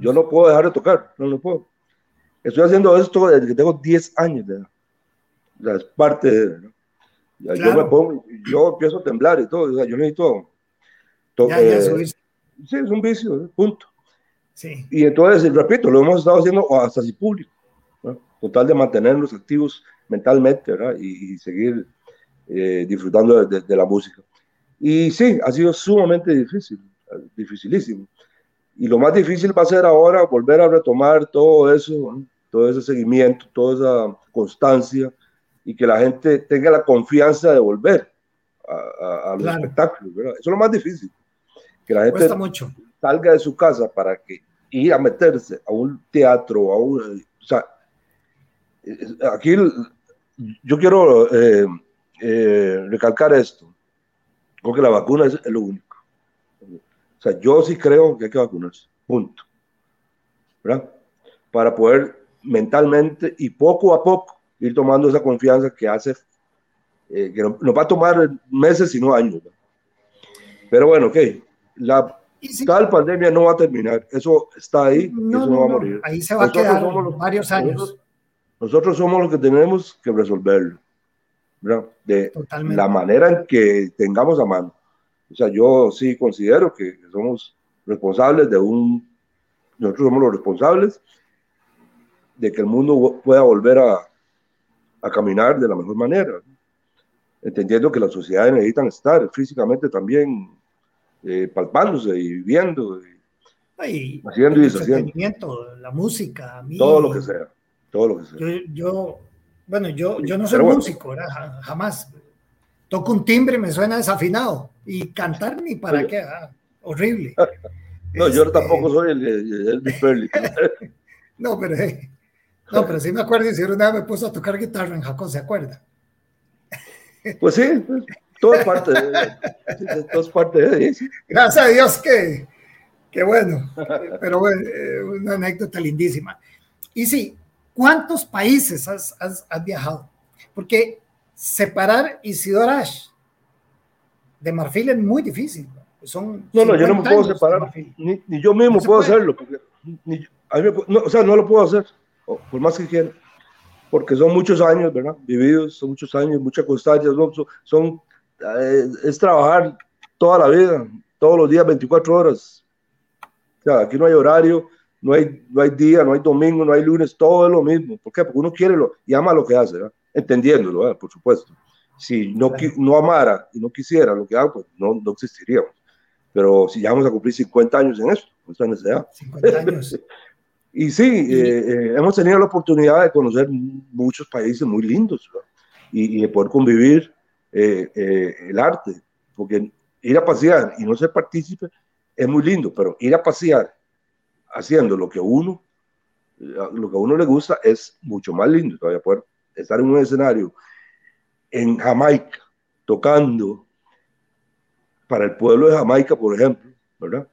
yo, no puedo dejar de tocar, no lo puedo. Estoy haciendo esto desde que tengo 10 años de edad. O sea, es parte de... Yo me pongo, yo empiezo a temblar y todo, o sea, yo necesito... To, ya, ya, eh, sí, es un vicio, punto. Sí. Y entonces, repito, lo hemos estado haciendo hasta así público, ¿no? con tal de mantenernos activos mentalmente ¿verdad? Y, seguir eh, disfrutando de, la música. Y sí, ha sido sumamente difícil, dificilísimo. Y lo más difícil va a ser ahora volver a retomar todo eso, todo ese seguimiento, toda esa constancia y que la gente tenga la confianza de volver a, a, los espectáculos. ¿verdad? Eso es lo más difícil. Que la gente mucho. salga de su casa para que ir a meterse a un teatro, a un, o sea, aquí yo quiero eh, eh, recalcar esto, porque la vacuna es lo único. O sea, yo sí creo que hay que vacunarse, punto. ¿Verdad? Para poder mentalmente y poco a poco ir tomando esa confianza que hace, eh, que nos va a tomar meses y no años. Pero bueno, ok, la tal pandemia no va a terminar, eso está ahí, no, eso no, va a morir. Ahí se va a quedar varios años. Nosotros somos los que tenemos que resolverlo, De la manera en que tengamos a mano. O sea, yo sí considero que somos responsables de un, nosotros somos los responsables de que el mundo pueda volver a, a caminar de la mejor manera, entendiendo que las sociedades necesitan estar físicamente también eh, palpándose y viviendo, y, haciendo y deshaciendo. La música, todo lo que sea todo lo que sea. Yo, yo bueno, yo, yo no soy músico, jamás. Toco un timbre y me suena desafinado. Y cantar ni para qué, ah, horrible. no, yo este, tampoco soy el, el, no, pero eh, no, pero sí me acuerdo si una vez me puso a tocar guitarra en Jacob, ¿se acuerda? pues sí, pues, todo es parte de, todo es parte de eso. Gracias a Dios que, que bueno, pero bueno, eh, una anécdota lindísima. Y sí, ¿Cuántos países has, viajado? Porque separar Isidora de Marfil es muy difícil. Son no, no, yo no me puedo separar, ni, yo mismo puedo hacerlo, porque o sea, no lo puedo hacer, por más que quiera, porque son muchos años, ¿verdad? Vividos, son muchos años, mucha constancia, son, son eh, es trabajar toda la vida, todos los días, 24 horas. O sea, aquí no hay horario, no hay, no hay día, no hay domingo, no hay lunes, todo es lo mismo. ¿Por qué? Porque uno quiere lo, y ama lo que hace, entendiéndolo, por supuesto. Si no, no amara y no quisiera lo que hago, pues no, no existiríamos. Pero si ya vamos a cumplir 50 años en esto, esta necesidad. 50 años. y sí, eh, eh, hemos tenido la oportunidad de conocer muchos países muy lindos y, de poder convivir eh, el arte, porque ir a pasear y no ser partícipe es muy lindo, pero ir a pasear haciendo lo que uno, lo que a uno le gusta es mucho más lindo todavía poder estar en un escenario en Jamaica tocando para el pueblo de Jamaica, por ejemplo, ¿verdad?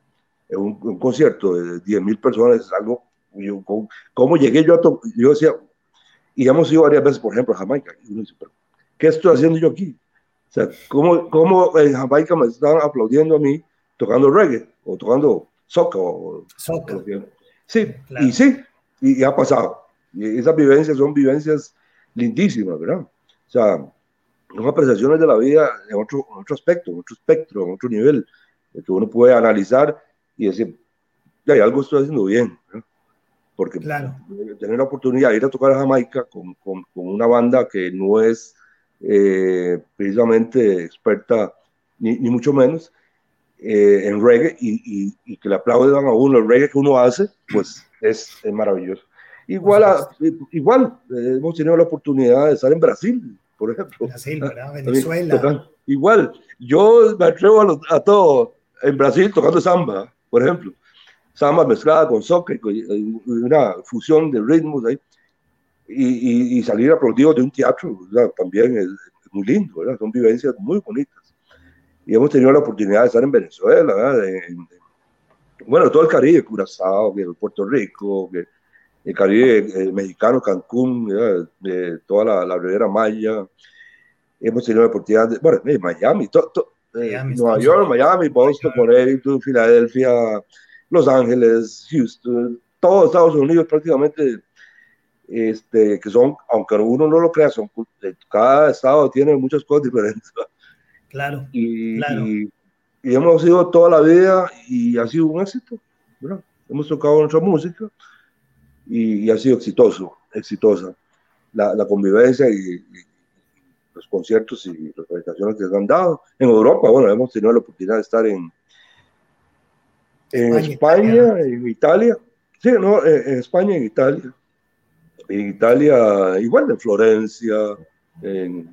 En un, concierto de 10 mil personas es algo, yo, ¿cómo, llegué yo a Yo decía, y hemos ido varias veces, por ejemplo, a Jamaica, y uno dice, pero, ¿qué estoy haciendo yo aquí? O sea, ¿cómo, ¿cómo en Jamaica me están aplaudiendo a mí tocando reggae o tocando Soco. Sí, y sí, y, ha pasado. Y esas vivencias son vivencias lindísimas, ¿verdad? O sea, son apreciaciones de la vida en otro, otro aspecto, en otro espectro, en otro nivel, que uno puede analizar y decir, hay algo estoy haciendo bien, porque claro. tener la oportunidad de ir a tocar a Jamaica con, con, una banda que no es eh, precisamente experta, ni, ni, mucho menos, eh, en reggae y, y, que le aplauden a uno el reggae que uno hace, pues es, es, maravilloso. Igual, a- igual eh, hemos tenido la oportunidad de estar en Brasil, por ejemplo. Brasil, ¿verdad? Venezuela. Igual, yo me atrevo a, lo- a todo en Brasil tocando samba, por ejemplo. Samba mezclada con soca y una fusión de ritmos ahí. Y, y- y salir aplaudidos de un teatro ¿verdad? también es, muy lindo, ¿verdad? Son vivencias muy bonitas. Y hemos tenido la oportunidad de estar en Venezuela, bueno, todo el Caribe, Curazao, Puerto Rico, el Caribe eh, mexicano, Cancún, de toda la, la Ribera Maya. Hemos tenido la oportunidad de, bueno, eh, Miami, to- to- eh, Miami, Nueva York. Miami, Boston. Connecticut, Filadelfia, Los Ángeles, Houston, todo Estados Unidos prácticamente, este, que son, aunque uno no lo crea, son, cada estado tiene muchas cosas diferentes. Claro. y, Claro. y- y hemos ido toda la vida y ha sido un éxito. ¿verdad? Hemos tocado nuestra música y, y ha sido exitoso, exitosa. La, la convivencia y, y los conciertos y las presentaciones que se han dado. En Europa, bueno, hemos tenido la oportunidad de estar en, en España, en Italia. Sí, no, en, en España, en Italia. En Italia, igual en Florencia, en,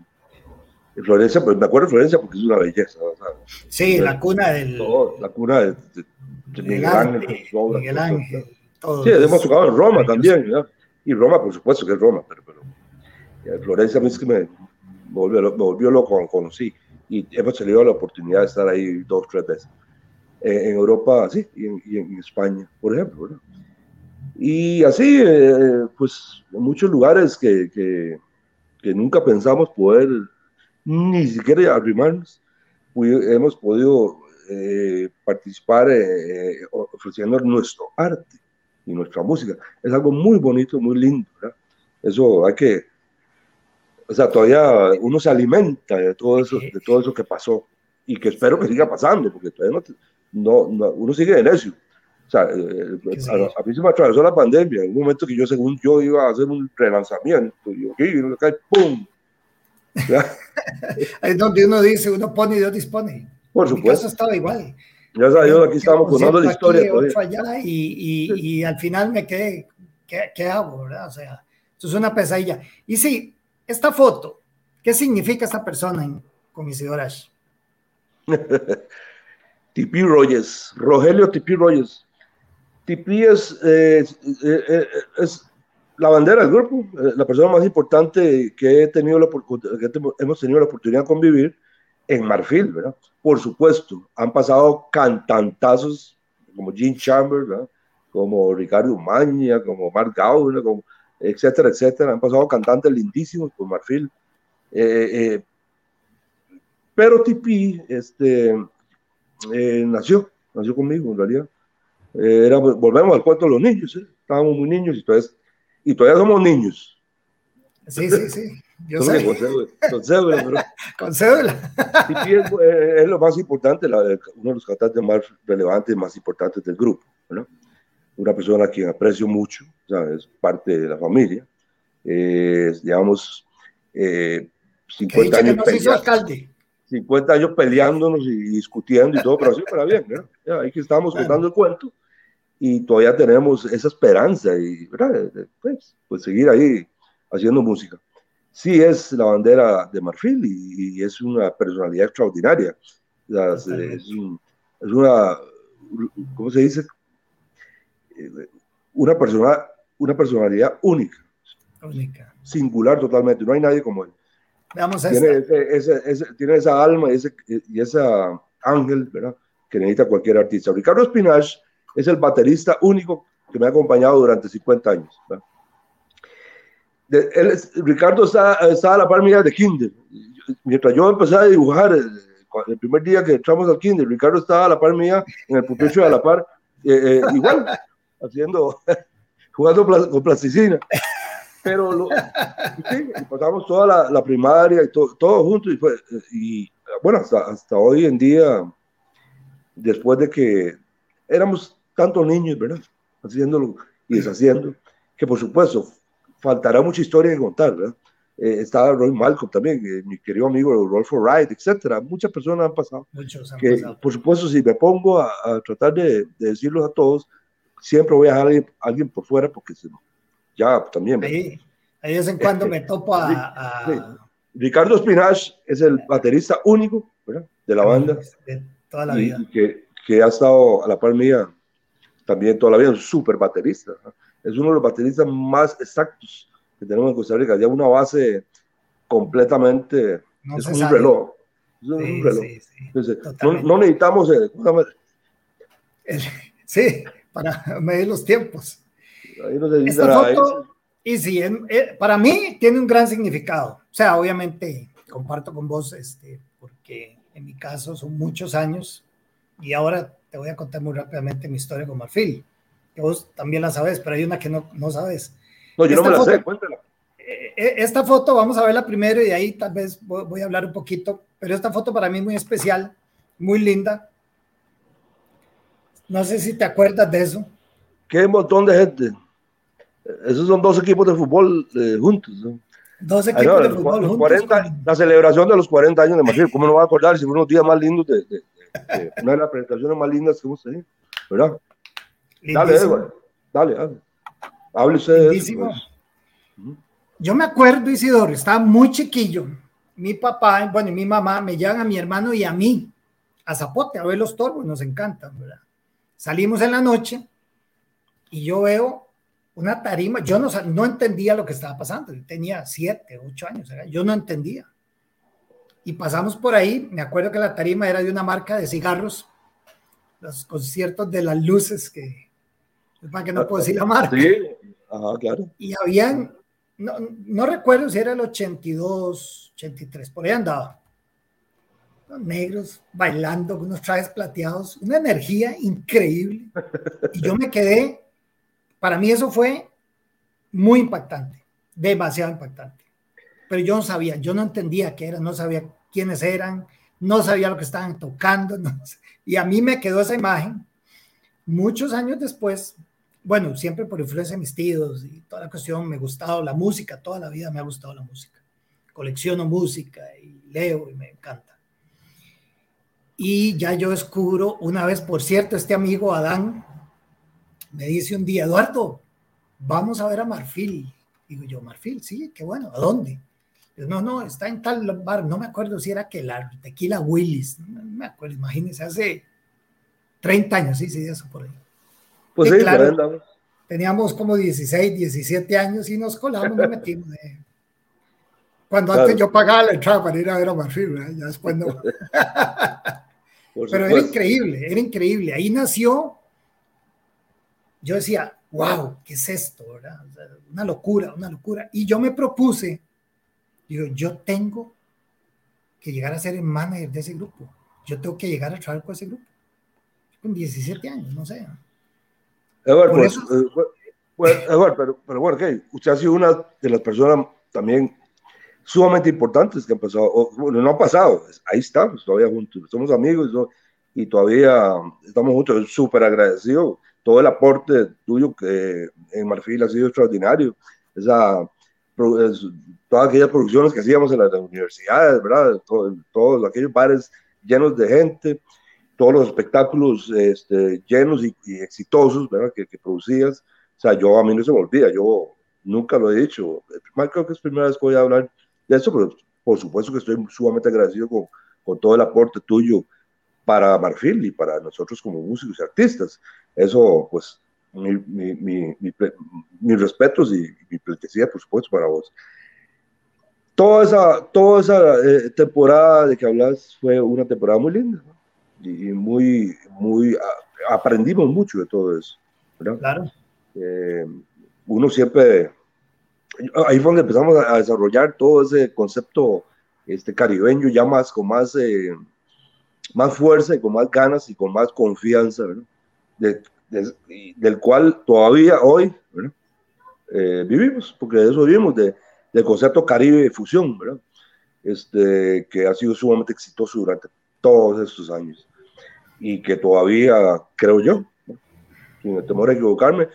en Florencia, pues me acuerdo de Florencia porque es una belleza. sea, Sí, la cuna del todo, la cuna de, de- de Miguel Ángel. Obra, Miguel Ángel. todo. Sí, hemos tocado en Roma también, ¿verdad? Y Roma, por supuesto que es Roma, pero, pero eh, Florencia a mí es que me, me volvió, lo- me volvió loco cuando conocí. Y hemos tenido la oportunidad de estar ahí dos, tres veces. Eh, en Europa, sí, y en, y en España, por ejemplo, ¿verdad? Y así, eh, pues, en muchos lugares que, que, que nunca pensamos poder ni siquiera arrimarnos, hemos podido eh, participar eh, ofreciendo nuestro arte y nuestra música. Es algo muy bonito, muy lindo, ¿verdad? Eso hay que, o sea, todavía uno se alimenta de todo eso, de todo eso que pasó y que espero que siga pasando, porque todavía no, no, no- uno sigue de necio. O sea, eh, Que sí. a, mí se me atravesó la pandemia, en un momento que yo, según yo, iba a hacer un relanzamiento, y yo, y cae, ¡pum! ¿Ya? Es donde uno dice, uno pone y Dios dispone. Por En supuesto. estaba igual. Gracias a Dios, aquí estamos Un contando la historia aquí, allá, y, y, y al final me quedé, ¿qué, qué hago? ¿verdad? O sea, eso es una pesadilla. Y sí, esta foto, ¿qué significa esta persona en, con Isidora? Tipi Rogers, Rogelio Tipi Rogers. Tipi es, eh, eh, eh, la bandera del grupo, eh, la persona más importante que, he tenido la, hemos tenido la oportunidad de convivir en Marfil, ¿verdad? Por supuesto, han pasado cantantazos como Gene Chambers, como Ricardo Maña, como Mark Gaula, como, etcétera, etcétera. Han pasado cantantes lindísimos por Marfil. Pero Tipi este, eh, nació, nació conmigo en realidad. Eh, era, volvemos al cuento de los niños, ¿eh? estábamos muy niños y todavía, y todavía somos niños. Sí, sí, sí. Yo sé, con cédula- con cédula, con cédula. Tipi es, eh, es lo más importante, la- uno de los cantantes más relevantes y más importantes del grupo. ¿no? Una persona a quien aprecio mucho, sea, es parte de la familia. Eh, digamos, eh, Que 50 dicha que años, nos hizo alcalde. 50 años peleándonos y discutiendo y todo, pero así para bien, ahí que estamos contando el cuento y todavía tenemos esa esperanza y, Pues, pues seguir ahí haciendo música. Sí es la bandera de Marfil y, y es una personalidad extraordinaria. Sea, es, un- es una, ¿cómo se dice? Eh, Una, persona, una personalidad única, Única. singular totalmente. No hay nadie como él Veamos tiene, esta. ese, ese- ese- tiene esa alma y ese, y esa ángel ¿verdad? que necesita cualquier artista. Ricardo Espinach es el baterista único que me ha acompañado durante 50 años. ¿verdad? De- él es- Ricardo está, está a la par mía de Kinder. Mientras yo empecé a dibujar, el, el primer día que entramos al Kinder, Ricardo estaba a la par mía en el pupitre a la par, eh, eh, igual, haciendo, jugando pla- con plasticina. Pero lo, sí, pasamos toda la, la primaria y to- todo juntos. Y, y, bueno, hasta, hasta hoy en día, después de que éramos tantos niños, ¿verdad? Haciéndolo y deshaciendo, que por supuesto faltará mucha historia que contar, ¿verdad? Eh, estaba Roy Malcolm también, eh, mi querido amigo Rolfo Wright, etcétera. Muchas personas han pasado Muchos han que pasado. por supuesto si me pongo a, a tratar de, de decirlos a todos, siempre voy a dejar a alguien, alguien por fuera porque se- ya también. Ahí, ahí de vez en cuando me topo a... a- Sí. Ricardo Espinach es el baterista único ¿verdad? de la banda de toda la y, vida. que, que ha estado a la par mía también toda la vida, un súper baterista. Es uno de los bateristas más exactos que tenemos en Costa Rica, ya una base completamente, No es un reloj. Es un Sí, reloj. Entonces, no, no necesitamos, eh. Sí, para medir los tiempos. Ahí no se Esta foto, y sí, para mí tiene un gran significado. O sea, obviamente comparto con vos, este, porque en mi caso son muchos años y ahora te voy a contar muy rápidamente mi historia con Marfil, que vos también la sabes, pero hay una que no, no sabes. No, yo no esta me la sé, foto- cuéntala. Eh, eh, Esta foto, vamos a verla primero y de ahí tal vez voy voy a hablar un poquito, pero esta foto para mí es muy especial, muy linda. No sé si te acuerdas de eso. Qué montón de gente. Esos son dos equipos de fútbol eh, juntos. ¿no? Dos Ah, equipos no, de fútbol juntos 40 con- la celebración de los 40 años de Marfil. ¿Cómo no va a acordar si fueron unos días más lindos de, de- de- de una de las presentaciones más lindas que hemos tenido? ¿Verdad? Dale, Lindísimo. Edward. Dale, dale. Hable usted de eso, pues. Yo me acuerdo, Isidoro, estaba muy chiquillo. Mi papá, bueno, y mi mamá me llevan a mi hermano y a mí a Zapote a ver los toros, nos encantan, ¿verdad? Salimos en la noche y yo veo una tarima, yo no, no entendía lo que estaba pasando, yo tenía siete, ocho años, ¿verdad? yo no entendía. Y pasamos por ahí, me acuerdo que la tarima era de una marca de cigarros, los conciertos de las luces, que, para que no puedo decir la marca Sí, ajá, claro. y habían, no, no recuerdo si era el 82, 83, por ahí andaba. Los negros bailando con unos trajes plateados, una energía increíble. Y yo me quedé, para mí eso fue muy impactante, demasiado impactante. Pero yo no sabía, yo no entendía qué era, no sabía quiénes eran, no sabía lo que estaban tocando. y a mí me quedó esa imagen. Muchos años después, bueno, siempre por influencia de mis tíos y toda la cuestión, me ha gustado la música, toda la vida me ha gustado la música. Colecciono música y leo y me encanta. Y ya yo descubro, una vez, por cierto, este amigo Adán me dice un día, Eduardo, vamos a ver a Marfil. Digo yo, Marfil, sí, qué bueno, ¿a dónde? No, no, está en tal bar, no me acuerdo si era que la Tequila Willis, no me acuerdo, imagínense, hace 30 años, sí, sí, eso por ahí. Pues Sí, claro. andamos. Teníamos como 16, 17 años y nos colamos, nos metimos. eh. Cuando Claro. antes yo pagaba la entrada para ir a ver a Marfil, ¿verdad? ya después no. Pero era increíble, era increíble. Ahí nació, yo decía, wow, ¿qué es esto? verdad? Una locura, una locura. Y yo me propuse, digo, yo tengo que llegar a ser el manager de ese grupo. Yo tengo que llegar a trabajar con ese grupo. Con 17 años, no sé. Eduardo, Por pues, eso- eh, pero, pero bueno, ¿qué? usted ha sido una de las personas también sumamente importantes que han pasado, o, bueno, no han pasado, ahí estamos todavía juntos, somos amigos ¿no? Y todavía estamos juntos, súper agradecido, todo el aporte tuyo que en Marfil ha sido extraordinario, esa, todas aquellas producciones que hacíamos en las universidades, ¿verdad? Todo- todos aquellos bares llenos de gente, todos los espectáculos este, llenos y, y exitosos ¿verdad? Que, que producías. O sea, yo a mí no se me olvida, yo nunca lo he dicho. Creo que es la primera vez que voy a hablar de eso, pero por supuesto que estoy sumamente agradecido con, con todo el aporte tuyo para Marfil y para nosotros como músicos y artistas. Eso, pues, mi, mi, mi, mis respetos y, mi pleitesía, por supuesto, para vos. Toda esa, toda esa eh, temporada de que hablas fue una temporada muy linda ¿no? y, y muy, muy, a- aprendimos mucho de todo eso. ¿verdad? Claro. Eh, uno siempre, ahí fue donde empezamos a, a desarrollar todo ese concepto este, caribeño ya más, con más, eh, más fuerza y con más ganas y con más confianza, ¿verdad? De- de- del cual todavía hoy ¿verdad? Eh, vivimos, porque de eso vivimos, de, del concepto Caribe Fusión, ¿verdad? Este, que ha sido sumamente exitoso durante todos estos años y que todavía, creo yo, sin el temor a equivocarme,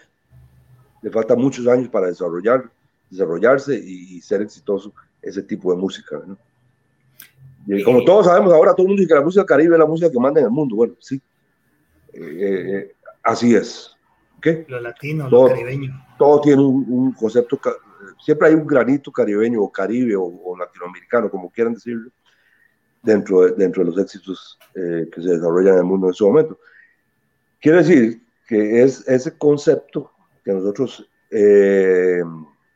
le faltan muchos años para desarrollar, desarrollarse y, y ser exitoso ese tipo de música. ¿no? Y como todos sabemos ahora, todo el mundo dice que la música caribe es la música que manda en el mundo. Bueno, sí, Eh, eh, así es. ¿Qué? Lo latino, Todo. lo caribeño. Todo tiene un, un concepto, siempre hay un granito caribeño o caribe o, o latinoamericano, como quieran decirlo, dentro de, dentro de los éxitos eh, que se desarrollan en el mundo en ese momento. Quiere decir que es ese concepto que nosotros, eh,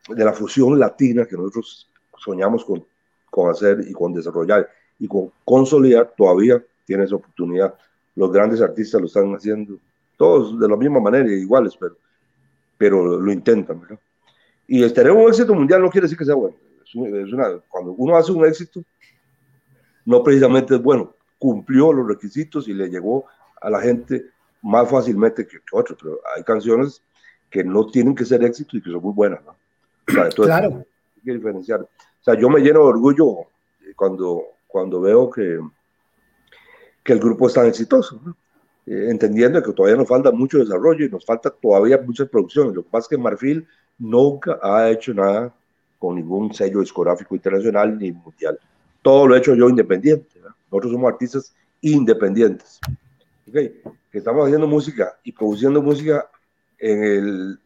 de la fusión latina que nosotros soñamos con, con hacer y con desarrollar y con consolidar, todavía tiene esa oportunidad. Los grandes artistas lo están haciendo, todos de la misma manera, iguales, pero, pero lo intentan, ¿verdad? Y el tener un éxito mundial no quiere decir que sea bueno. Es un- es una- cuando uno hace un éxito, no precisamente es bueno, cumplió los requisitos y le llegó a la gente más fácilmente que, que otros, pero hay canciones que no tienen que ser éxito y que son muy buenas, ¿no? O sea, entonces, Claro. hay que diferenciar. Sea, yo me lleno de orgullo cuando, cuando veo que, que el grupo es tan exitoso, ¿no? Eh, entendiendo que todavía nos falta mucho desarrollo y nos falta todavía muchas producciones. Lo que pasa es que Marfil nunca ha hecho nada con ningún sello discográfico internacional ni mundial. Todo lo he hecho yo independiente. ¿verdad? Nosotros somos artistas independientes. ¿ok? Que estamos haciendo música y produciendo música en el,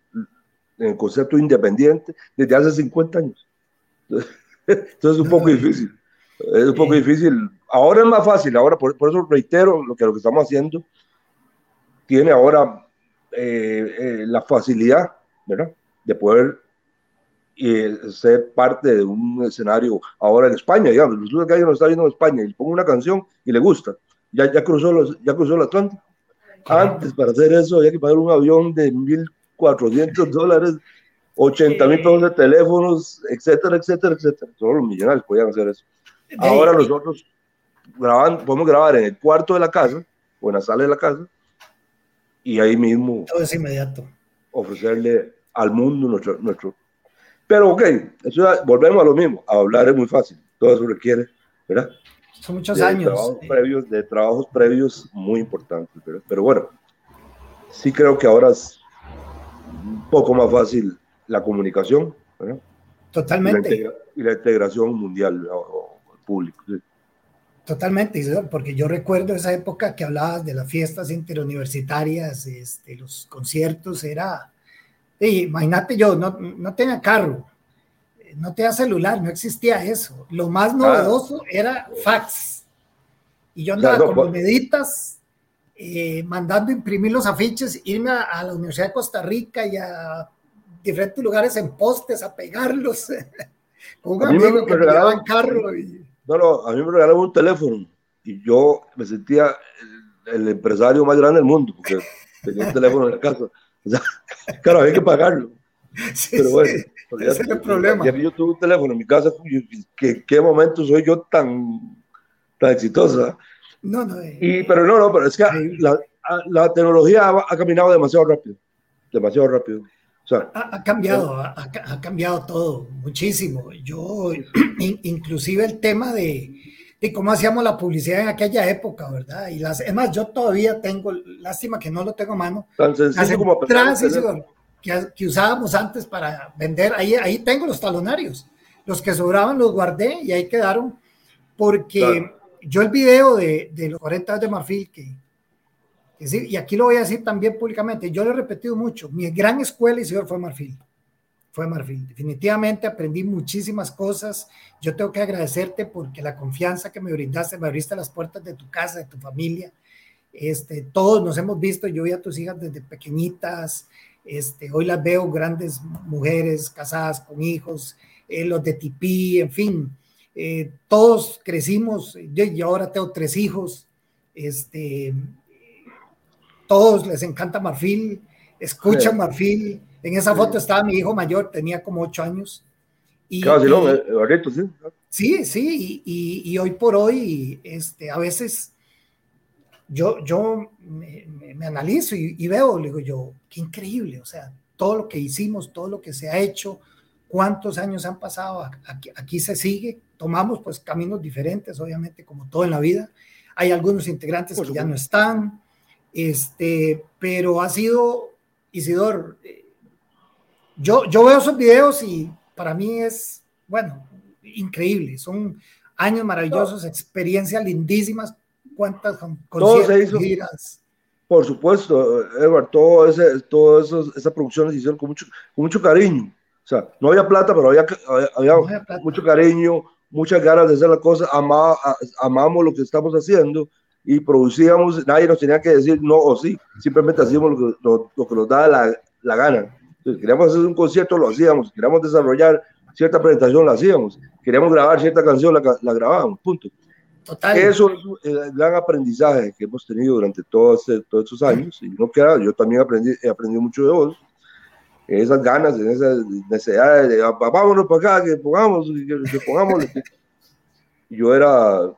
en el concepto independiente desde hace 50 años. Entonces, entonces es un poco difícil. Es un poco difícil. Ahora es más fácil. Ahora, por, por eso reitero lo que, lo que estamos haciendo. Tiene ahora eh, eh, la facilidad, ¿verdad? De poder eh, ser parte de un escenario ahora en España, digamos. Resulta que alguien lo está viendo en España y le pongo una canción y le gusta. Ya, ya, cruzó, los, ya cruzó el Atlántico. Antes, para hacer eso, había que pagar un avión de 1.400 dólares, 80 mil pesos de teléfonos, etcétera, etcétera, etcétera. Solo los millonarios podían hacer eso. Ahora nosotros graban, podemos grabar en el cuarto de la casa o en la sala de la casa y ahí mismo Todo es inmediato. ofrecerle al mundo nuestro. nuestro. Pero ok, eso ya- volvemos a lo mismo. A hablar es muy fácil. Todo eso requiere, ¿verdad? Son muchos de años. Trabajos eh, previos, de trabajos previos muy importantes, ¿verdad? Pero bueno, sí creo que ahora es un poco más fácil la comunicación, ¿verdad? Y la, Totalmente. y la integración mundial o, o público. sí. Totalmente, porque yo recuerdo esa época que hablabas de las fiestas interuniversitarias, este, los conciertos, era, sí, imagínate yo, no, no tenía carro, no tenía celular, no existía eso. Lo más novedoso era fax. Y yo andaba con pues- moneditas, eh, mandando imprimir los afiches, irme a, a la Universidad de Costa Rica y a diferentes lugares en postes a pegarlos. con un A mí me- amigo que me me llevaba en regalaban- carro. Y, No, no, a mí me regalaron un teléfono y yo me sentía el, el empresario más grande del mundo porque tenía un teléfono en la casa. O sea, claro, había que pagarlo. Sí, Pero bueno, sí, porque ya- ese es el problema. ya que yo tuve un teléfono en mi casa, y- ¿qué, momento soy yo tan, tan exitosa? No, no. eh, Y, pero no, no, pero es que la, la tecnología ha, ha caminado demasiado rápido, demasiado rápido. O sea, ha, ha cambiado, ha, ha- ha cambiado todo muchísimo. Yo, in- inclusive el tema de, de cómo hacíamos la publicidad en aquella época, ¿verdad? Y las, es más, yo todavía tengo, lástima que no lo tengo a mano, tan las sencillo como que, que usábamos antes para vender, ahí, ahí tengo los talonarios. Los que sobraban los guardé y ahí quedaron, porque Claro. yo el video de, de los 40 años de Marfil, que, sí, y aquí lo voy a decir también públicamente, yo lo he repetido mucho, mi gran escuela Isidoro fue Marfil. Fue Marfil. Definitivamente aprendí muchísimas cosas. Yo tengo que agradecerte porque la confianza que me brindaste, me abriste las puertas de tu casa, de tu familia. Este, todos nos hemos visto, yo vi a tus hijas desde pequeñitas, este, hoy las veo grandes mujeres casadas con hijos, eh, los de Tipí, en fin, eh, todos crecimos, yo y ahora tengo tres hijos, este, todos les encanta Marfil, escuchan Sí. Marfil, en esa foto estaba mi hijo mayor, tenía como ocho años. Y, Claro, no, y- eh, sí. Sí, sí, y, y- y hoy por hoy, este, a veces yo, yo me, analizo y, veo, le digo yo, qué increíble, o sea, todo lo que hicimos, todo lo que se ha hecho, cuántos años han pasado, aquí, aquí se sigue, tomamos pues caminos diferentes, obviamente, como todo en la vida. Hay algunos integrantes que ya no están, este, pero ha sido, Isidor, eh, yo, yo veo esos videos y para mí es, bueno, increíble. Son años maravillosos, experiencias lindísimas. Cuántas Todo conciertos, giras. Por supuesto, Edward, todo ese, todas esas, esas producciones se hicieron con mucho, con mucho cariño. O sea, no había plata, pero había, había, mucho cariño, muchas ganas de hacer la cosa, amamos lo que estamos haciendo y producíamos, nadie nos tenía que decir no o sí, simplemente hacíamos lo que, lo, lo que nos daba la, la gana. Entonces, queríamos hacer un concierto, lo hacíamos, queríamos desarrollar cierta presentación, la hacíamos, queríamos grabar cierta canción, la, la grabábamos, punto. Total. Eso es el gran aprendizaje que hemos tenido durante todos, este- todos estos años. Y no queda, yo también aprendí, he aprendido mucho de vos. Esas ganas, en esas necesidades de "Ah, vámonos para acá, que pongamos, que, que pongamos. Yo era,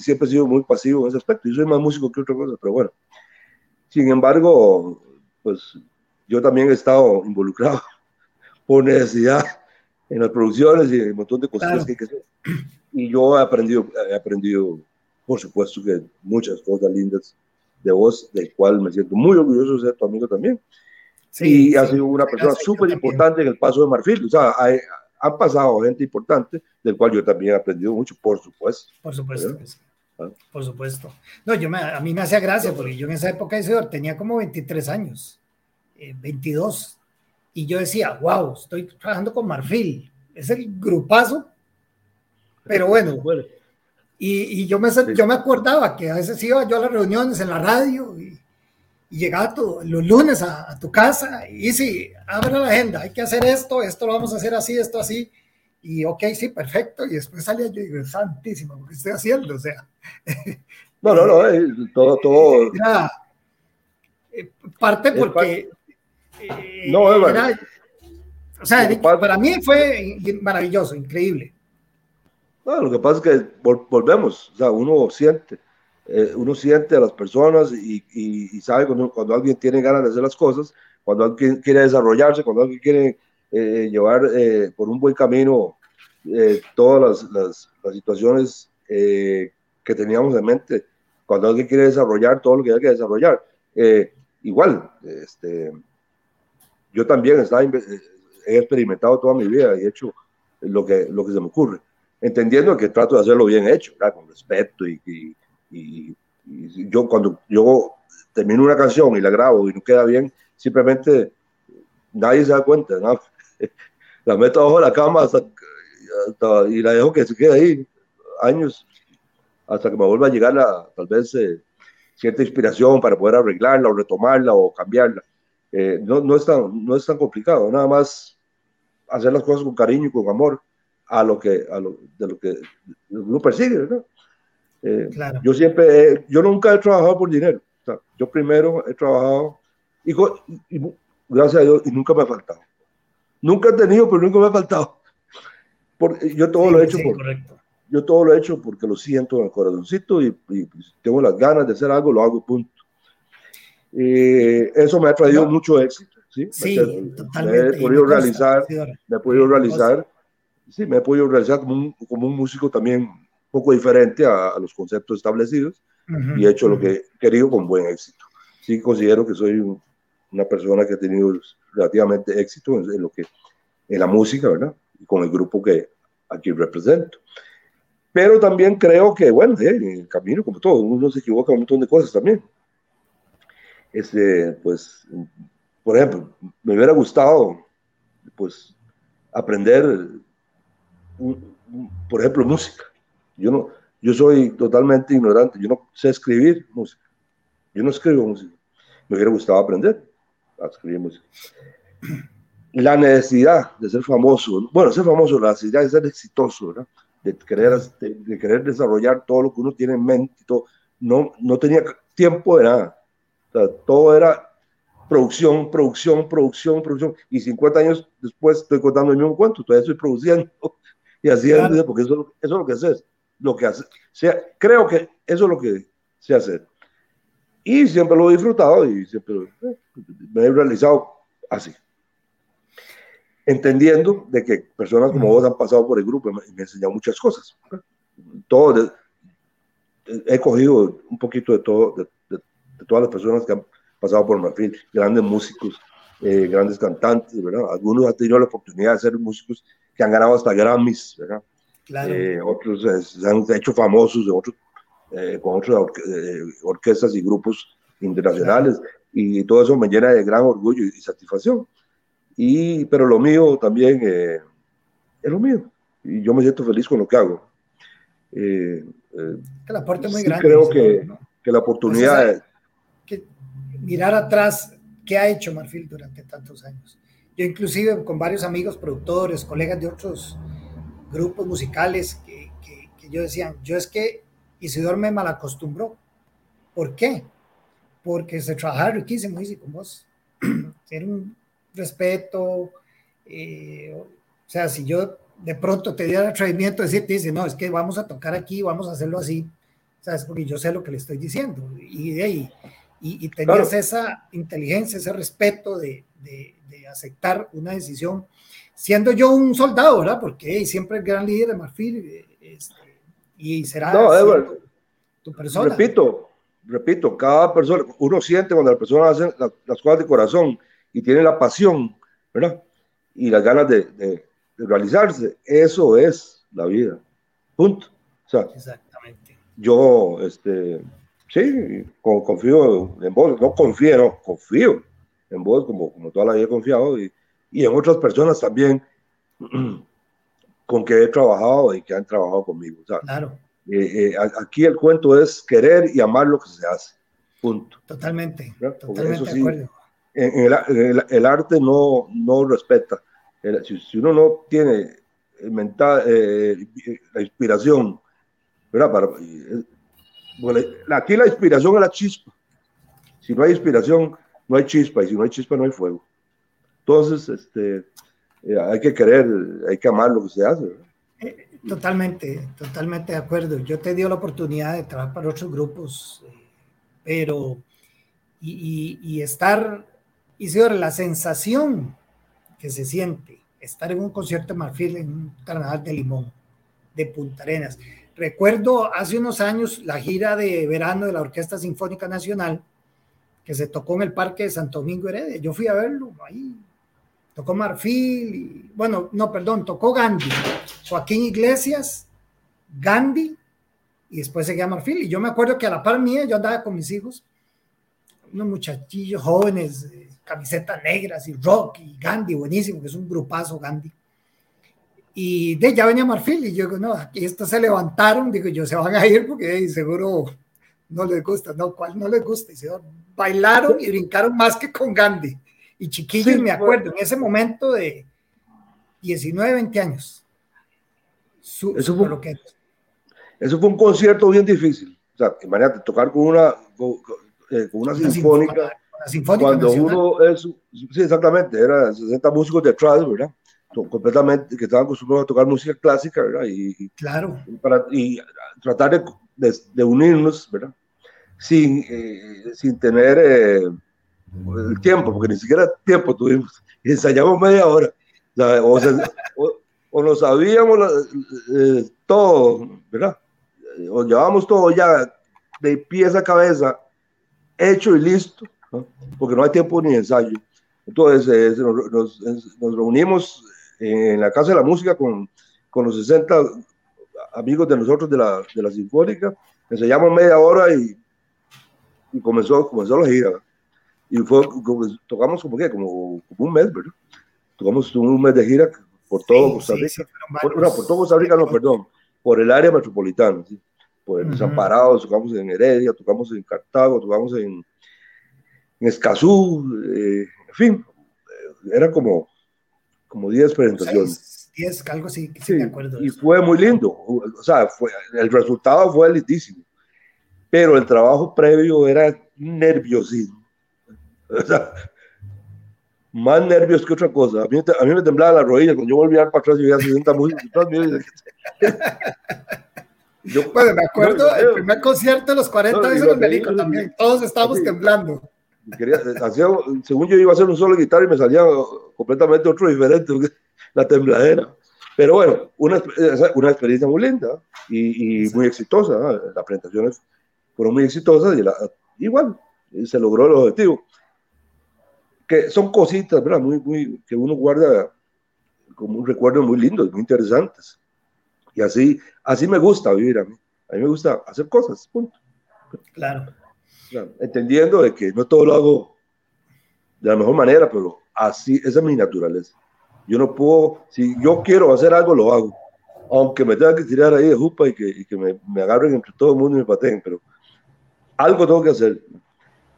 siempre he sido muy pasivo en ese aspecto. Yo soy más músico que otra cosa, pero bueno. Sin embargo, pues yo también he estado involucrado por necesidad en las producciones y en un montón de cosas Claro. que hay que hacer. Y yo he aprendido, he aprendido, por supuesto, que muchas cosas lindas de vos, del cual me siento muy orgulloso de ser tu amigo también. Sí, y ha sí. sido una persona súper importante en el paso de Marfil. O sea, hay- han pasado gente importante, del cual yo también he aprendido mucho, por supuesto. Por supuesto. ¿Verdad? que sí. Ah. Por supuesto. No, yo me, a mí me hacía gracia porque yo en esa época Isidor, tenía como 23 años, eh, 22. Y yo decía, wow, estoy trabajando con Marfil. Es el grupazo. Pero bueno, Bueno, y, y yo, me, yo me acordaba que a veces iba yo a las reuniones en la radio y, y llegaba tu- los lunes a, a tu casa y sí, abre la agenda, hay que hacer esto, esto lo vamos a hacer así, esto así. Y ok, sí, perfecto. Y después salía yo y digo, santísimo, ¿qué estoy haciendo? O sea, no, no, no, eh, todo, todo. era eh, parte porque eh, No, o sea, para mí fue maravilloso, increíble. Lo que pasa es que vol- volvemos, o sea, uno siente, eh, uno siente a las personas y, y- sabe cuando, alguien tiene ganas de hacer las cosas, cuando alguien quiere desarrollarse, cuando alguien quiere eh, llevar eh, por un buen camino eh, todas las, situaciones eh, que teníamos en mente, cuando alguien quiere desarrollar todo lo que hay que desarrollar. Igual, este, yo también he experimentado toda mi vida y he hecho lo que, lo que se me ocurre entendiendo que trato de hacerlo bien hecho, con respeto y, y- y- y yo cuando yo termino una canción y la grabo y no queda bien, simplemente nadie se da cuenta, ¿no? la meto abajo de la cama hasta, hasta- y la dejo que se quede ahí años hasta que me vuelva a llegar la, tal vez eh, cierta inspiración para poder arreglarla o retomarla o cambiarla. Eh, no, no, es tan, no es tan complicado, nada más hacer las cosas con cariño y con amor a lo que, a lo, de lo que uno persigue, ¿verdad? Eh, Claro. Yo siempre, he- yo nunca he trabajado por dinero. O sea, yo primero he trabajado y, y- y gracias a Dios y nunca me ha faltado. Nunca he tenido, pero nunca me ha faltado. Porque yo todo Sí, lo he hecho sí, por, correcto. yo todo lo he hecho porque lo siento en el corazoncito y, y, pues, tengo las ganas de hacer algo, lo hago, punto. Eh, eso me ha traído No. mucho éxito. Sí, Sí, me, me totalmente. he y podido me realizar, me he podido Me realizar, sí, me he podido realizar como un, como un músico también poco diferente a, a los conceptos establecidos Ujú, y he hecho lo que he querido con buen éxito. Sí, considero que soy un- una persona que ha tenido relativamente éxito en, en lo que, en la música, ¿verdad? Y con el grupo que aquí represento. Pero también creo que, bueno, eh, en el camino, como todo, uno se equivoca un montón de cosas también. Este, pues, por ejemplo, me hubiera gustado, pues, aprender, un- un- por ejemplo, música. Yo no, yo soy totalmente ignorante, yo no sé escribir música, yo no escribo música. Me hubiera gustado aprender a escribir música. La necesidad de ser famoso, bueno, ser famoso, la necesidad de ser exitoso, ¿verdad? De querer, de, de querer desarrollar todo lo que uno tiene en mente, y todo, no, no tenía tiempo de nada. O sea, todo era producción, producción, producción, producción. Y 50 años después estoy contando el mismo cuento, todavía estoy produciendo y haciendo, Claro. porque eso, eso es lo que haces. Lo que hace, sea, creo que eso es lo que sé hacer. Y siempre lo he disfrutado y siempre me he realizado así. Entendiendo de que personas como vos han pasado por el grupo y me, han enseñado muchas cosas. Todo, he cogido un poquito de todo, de, de- de todas las personas que han pasado por Marfil, grandes músicos, eh, grandes cantantes, ¿verdad? Algunos han tenido la oportunidad de ser músicos que han ganado hasta Grammys, ¿verdad? Claro. Eh, otros eh, se han hecho famosos de otros, eh, con otras orque- eh, orquestas y grupos internacionales, y todo eso me llena de gran orgullo y, satisfacción. Y, pero lo mío también eh, es lo mío, y yo me siento feliz con lo que hago. Eh, eh, la parte muy grande. Creo que, que, la oportunidad... que mirar atrás, ¿qué ha hecho Marfil durante tantos años? Yo inclusive con varios amigos, productores, colegas de otros grupos musicales que, que, yo decían, yo es que Isidor me malacostumbró. ¿Por qué? Porque se trabajaba riquísimo, y con vos. Era un respeto. Eh, o sea, si yo de pronto te diera el atrevimiento de decirte, dice, no, es que vamos a tocar aquí, vamos a hacerlo así, ¿sabes? Porque yo sé lo que le estoy diciendo. Y de ahí, y, tenías esa inteligencia, ese respeto de, de, aceptar una decisión, siendo yo un soldado, ¿verdad? Porque siempre el gran líder de Marfil este, y será no, tu persona. Repito, repito, cada persona, uno siente cuando la persona hace las cosas de corazón y tiene la pasión, ¿verdad? Y las ganas de, de, realizarse, eso es la vida. Punto. O sea, Exactamente. Yo, este, Sí, confío en vos, no confío, no, confío en vos como, como toda la vida he confiado y, y en otras personas también con que he trabajado y que han trabajado conmigo. claro. Eh, eh, aquí el cuento es querer y amar lo que se hace. Punto. Totalmente. Totalmente de acuerdo. En, el, el, arte no, no respeta. si, si, uno no tiene mental, eh, la inspiración, ¿verdad? Para, bueno, aquí la inspiración es la chispa. Si no hay inspiración, no hay chispa, y si no hay chispa, no hay fuego. Entonces, este, eh, hay que querer, hay que amar lo que se hace. Eh, totalmente, totalmente de acuerdo. Yo te dio la oportunidad de trabajar para otros grupos, eh, pero y, y, y, estar, y la sensación que se siente, estar en un concierto de Marfil en un carnaval de Limón, de Punta Arenas, Recuerdo hace unos años la gira de verano de la Orquesta Sinfónica Nacional, que se tocó en el Parque de Santo Domingo Heredia. Yo fui a verlo ahí. Tocó Marfil, bueno, no, perdón, tocó Gandhi, Joaquín Iglesias, Gandhi, y después seguía Marfil. Y yo me acuerdo que a la par mía yo andaba con mis hijos, unos muchachillos jóvenes, camisetas negras y rock, y Gandhi, buenísimo, que es un grupazo Gandhi. Y de ya venía Marfil y yo digo, no, aquí estos se levantaron, digo yo, se van a ir porque seguro no les gusta, no, ¿cuál no les gusta? Y se bailaron y brincaron más que con Gandhi. Y chiquillos, me acuerdo, en ese momento de 19, 20 años. eso, fue, eso fue un concierto bien difícil. O sea, imagínate, tocar con una, con, eh, una, sinfónica. cuando uno es, sí, exactamente, eran 60 músicos detrás, ¿verdad? completamente, que estaban acostumbrados a tocar música clásica, ¿verdad? Y, claro. Y, para, y tratar de, de, unirnos, ¿verdad? Sin, eh, sin tener eh, el tiempo, porque ni siquiera tiempo tuvimos. Ensayamos media hora. O, o, lo sabíamos eh, todo, ¿verdad? O llevábamos todo ya de pieza a cabeza, hecho y listo, porque no hay tiempo ni ensayo. Entonces nos, nos, nos, reunimos en la Casa de la Música con, con los 60 amigos de nosotros de la, de la Sinfónica. Enseñamos media hora y, y comenzó, comenzó la gira. Y fue, tocamos como, ¿qué? como, como un mes, ¿verdad? Tocamos un mes de gira por todo Costa Rica. por, no, por todo Costa Rica, no, perdón, por el área metropolitana, ¿sí? por uh Desamparados, tocamos en Heredia, tocamos en Cartago, tocamos en, en Escazú, eh, en fin, era como, como 10 presentaciones. 10, algo así, sí, me acuerdo. Y fue muy lindo, o sea, fue, el resultado fue lindísimo, pero el trabajo previo era nerviosismo. O sea, más nervios que otra cosa. A mí, a mí me temblaba la rodilla cuando yo volvía para atrás y veía 60 músicos. yo, bueno, me acuerdo el primer concierto de los 40 no, de Melico también. Todos estábamos temblando. Quería, hacía, según yo iba a hacer un solo guitarra y me salía completamente otro diferente, la tembladera. Pero bueno, una, una experiencia muy linda y, y muy exitosa. Las presentaciones fueron muy exitosas y la, igual se logró el objetivo. Que son cositas, ¿verdad? Muy, muy, que uno guarda como un recuerdo muy lindo, muy interesantes. Y así, así me gusta vivir a mí. A mí me gusta hacer cosas, punto. Claro. sea, entendiendo de que no todo lo hago de la mejor manera, pero así, esa es mi naturaleza. Yo no puedo, si yo quiero hacer algo, lo hago. Aunque me tenga que tirar ahí de jupa y que, y que me, me, agarren entre todo el mundo y me pateen, pero algo tengo que hacer.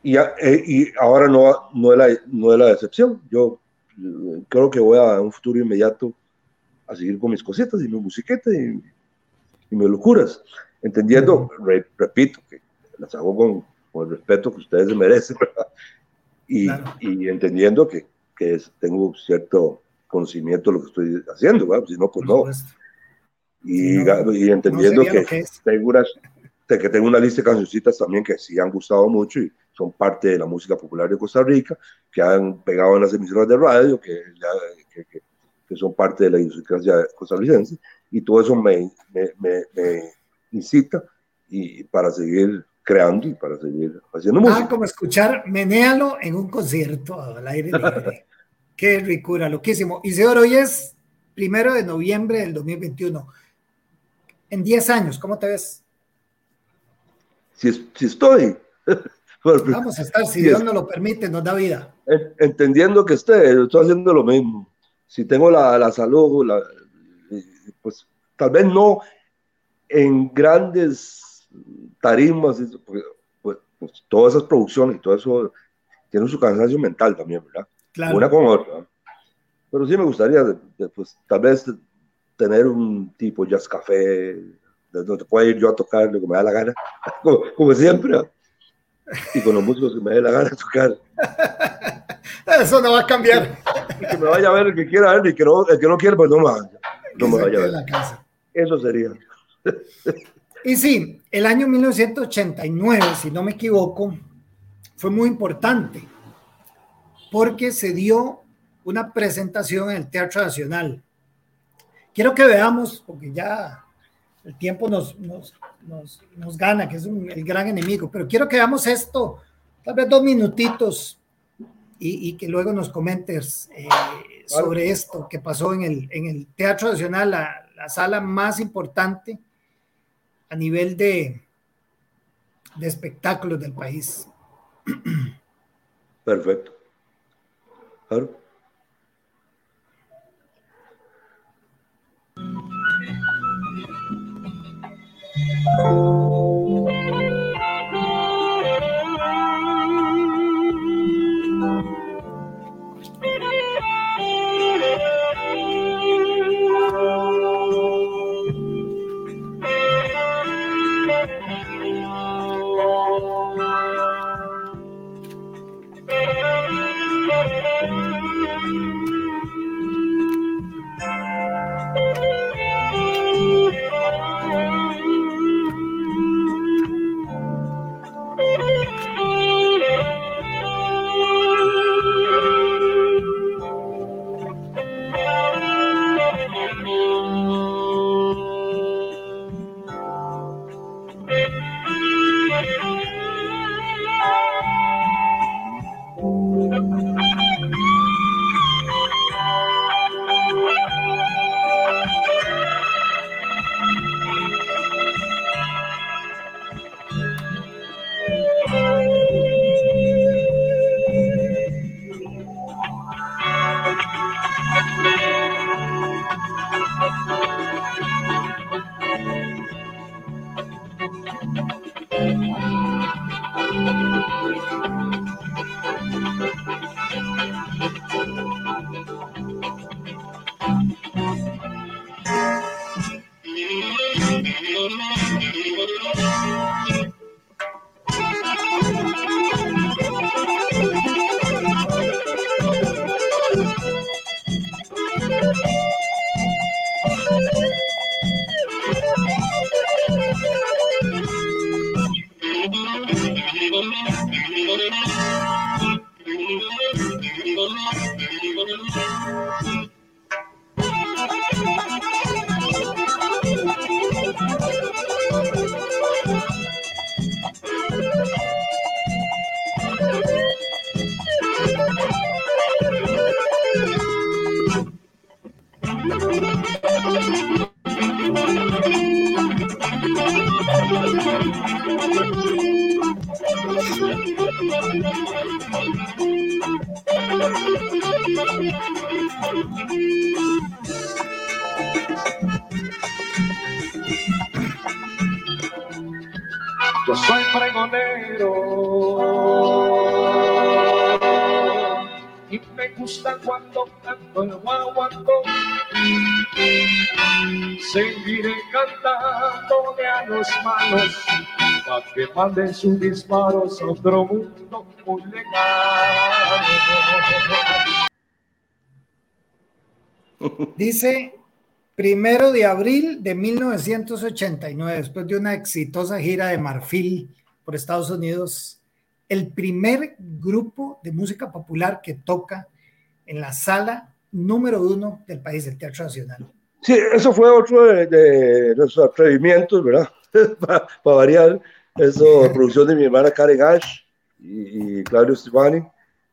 Y, eh, y ahora no, no, es la, no es la excepción. Yo eh, creo que voy a un futuro inmediato a seguir con mis cositas y mi musiqueta y, y mis locuras, entendiendo, re, repito, que las hago con, con, el respeto que ustedes merecen, y, claro. y, entendiendo que, que tengo cierto conocimiento de lo que estoy haciendo, ¿verdad? si no, pues no. Y, no, y entendiendo no que, que tengo unas, de que tengo una lista de cancioncitas también que sí han gustado mucho y son parte de la música popular de Costa Rica, que han pegado en las emisoras de radio, que, ya, que, que, que son parte de la idiosincrasia costarricense, y todo eso me, me, me, me, incita y para seguir creando y para seguir haciendo música. Ah, como escuchar Menéalo en un concierto al aire libre. Qué ricura, loquísimo. Isidoro, hoy es primero de noviembre del 2021. En 10 años, ¿cómo te ves? Si, si estoy. Vamos a estar, si, Dios nos lo permite, nos da vida. Entendiendo que esté, estoy haciendo lo mismo. Si tengo la, la salud, la, pues tal vez no en grandes tarimas, pues, pues, todas esas producciones y todo eso tienen su cansancio mental también, ¿verdad? Claro. Una con otra. Pero sí me gustaría, pues tal vez tener un tipo jazz café, donde pueda ir yo a tocar lo que me da la gana, como, como siempre, y con los músicos que me dé la gana tocar. Eso no va a cambiar. Y que me vaya a ver el que quiera ver, y que no, el que no quiera, pues no me vaya. No me vaya a ver. La casa. Eso sería. Y sí, el año 1989, si no me equivoco, fue muy importante porque se dio una presentación en el Teatro Nacional. Quiero que veamos, porque ya el tiempo nos, nos, nos, nos gana, que es un, el gran enemigo, pero quiero que veamos esto, tal vez dos minutitos, y, y que luego nos comentes eh, sobre esto que pasó en el, en el Teatro Nacional, la, la sala más importante a nivel de, de espectáculos del país. Perfecto. Claro. Manden sus disparos a otro mundo muy lejano. Dice primero de abril de 1989, después de una exitosa gira de Marfil por Estados Unidos, el primer grupo de música popular que toca en la sala número uno del país, el Teatro Nacional. Sí, eso fue otro de, de nuestros atrevimientos, ¿verdad? para, variar. Eso, producción de mi hermana Karen Ash y, y Claudio Stefani,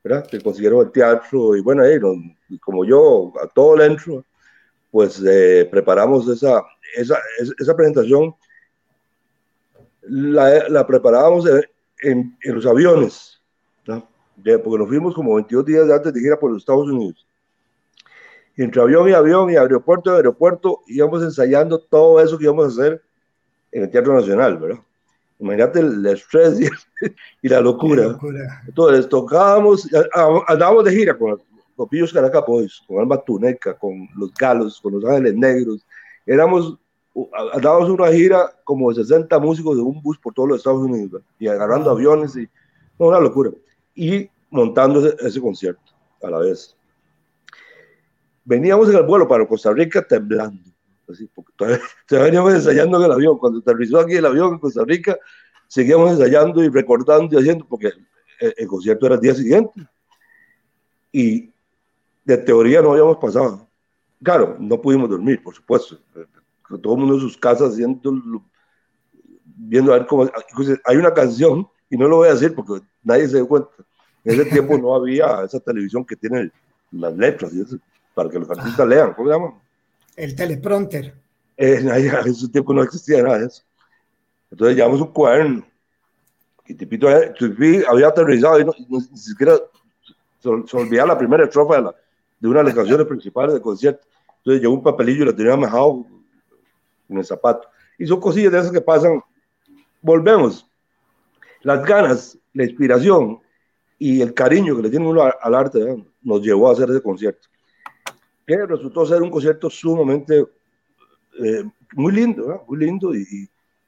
¿verdad? Que consiguieron el teatro y bueno, ahí, como yo, a todo el entro, pues eh, preparamos esa, esa, es- esa presentación, la, la preparábamos en, en- en los aviones, ¿no? Porque nos fuimos como 22 días antes de gira por los Estados Unidos. Entre avión y avión y aeropuerto y aeropuerto íbamos ensayando todo eso que íbamos a hacer en el Teatro Nacional, ¿verdad? Imagínate el estrés y, y la locura. Locura. Entonces tocábamos, a- a- andábamos de gira con los Pillos Caracas Boys, con Alma Tuneca, con Los Galos, con Los Ángeles Negros. Éramos, andábamos una gira como de 60 músicos de un bus por todos los Estados Unidos, y agarrando aviones, y no, una locura. Y montando ese, ese concierto a la vez. Veníamos en el vuelo para Costa Rica temblando. Así, todavía, veníamos ensayando en el avión. Cuando aterrizó aquí el avión en Costa Rica, seguíamos ensayando y recordando y haciendo, porque el, el concierto era el día siguiente. Y de teoría no habíamos pasado. Claro, no pudimos dormir, por supuesto. Todo el mundo en sus casas haciendo, viendo a ver cómo. Hay una canción, y no lo voy a decir porque nadie se dio cuenta. En ese tiempo no había esa televisión que tiene las letras para que los artistas lean. ¿Cómo se llama? El teleprompter. Eh, en ese tiempo no existía nada de eso. Entonces llevamos un cuaderno. Y Tipito eh, Tipi había aterrizado y no, no- ni siquiera se, se olvidaba la primera estrofa de, la- de una de las canciones principales del concierto. Entonces llevó un papelillo y lo tenía majado en el zapato. Y son cosillas de esas que pasan. Volvemos. Las ganas, la inspiración y el cariño que le tiene uno al arte ¿verdad? nos llevó a hacer ese concierto. Que resultó ser un concierto sumamente eh, muy lindo, ¿verdad? muy lindo y,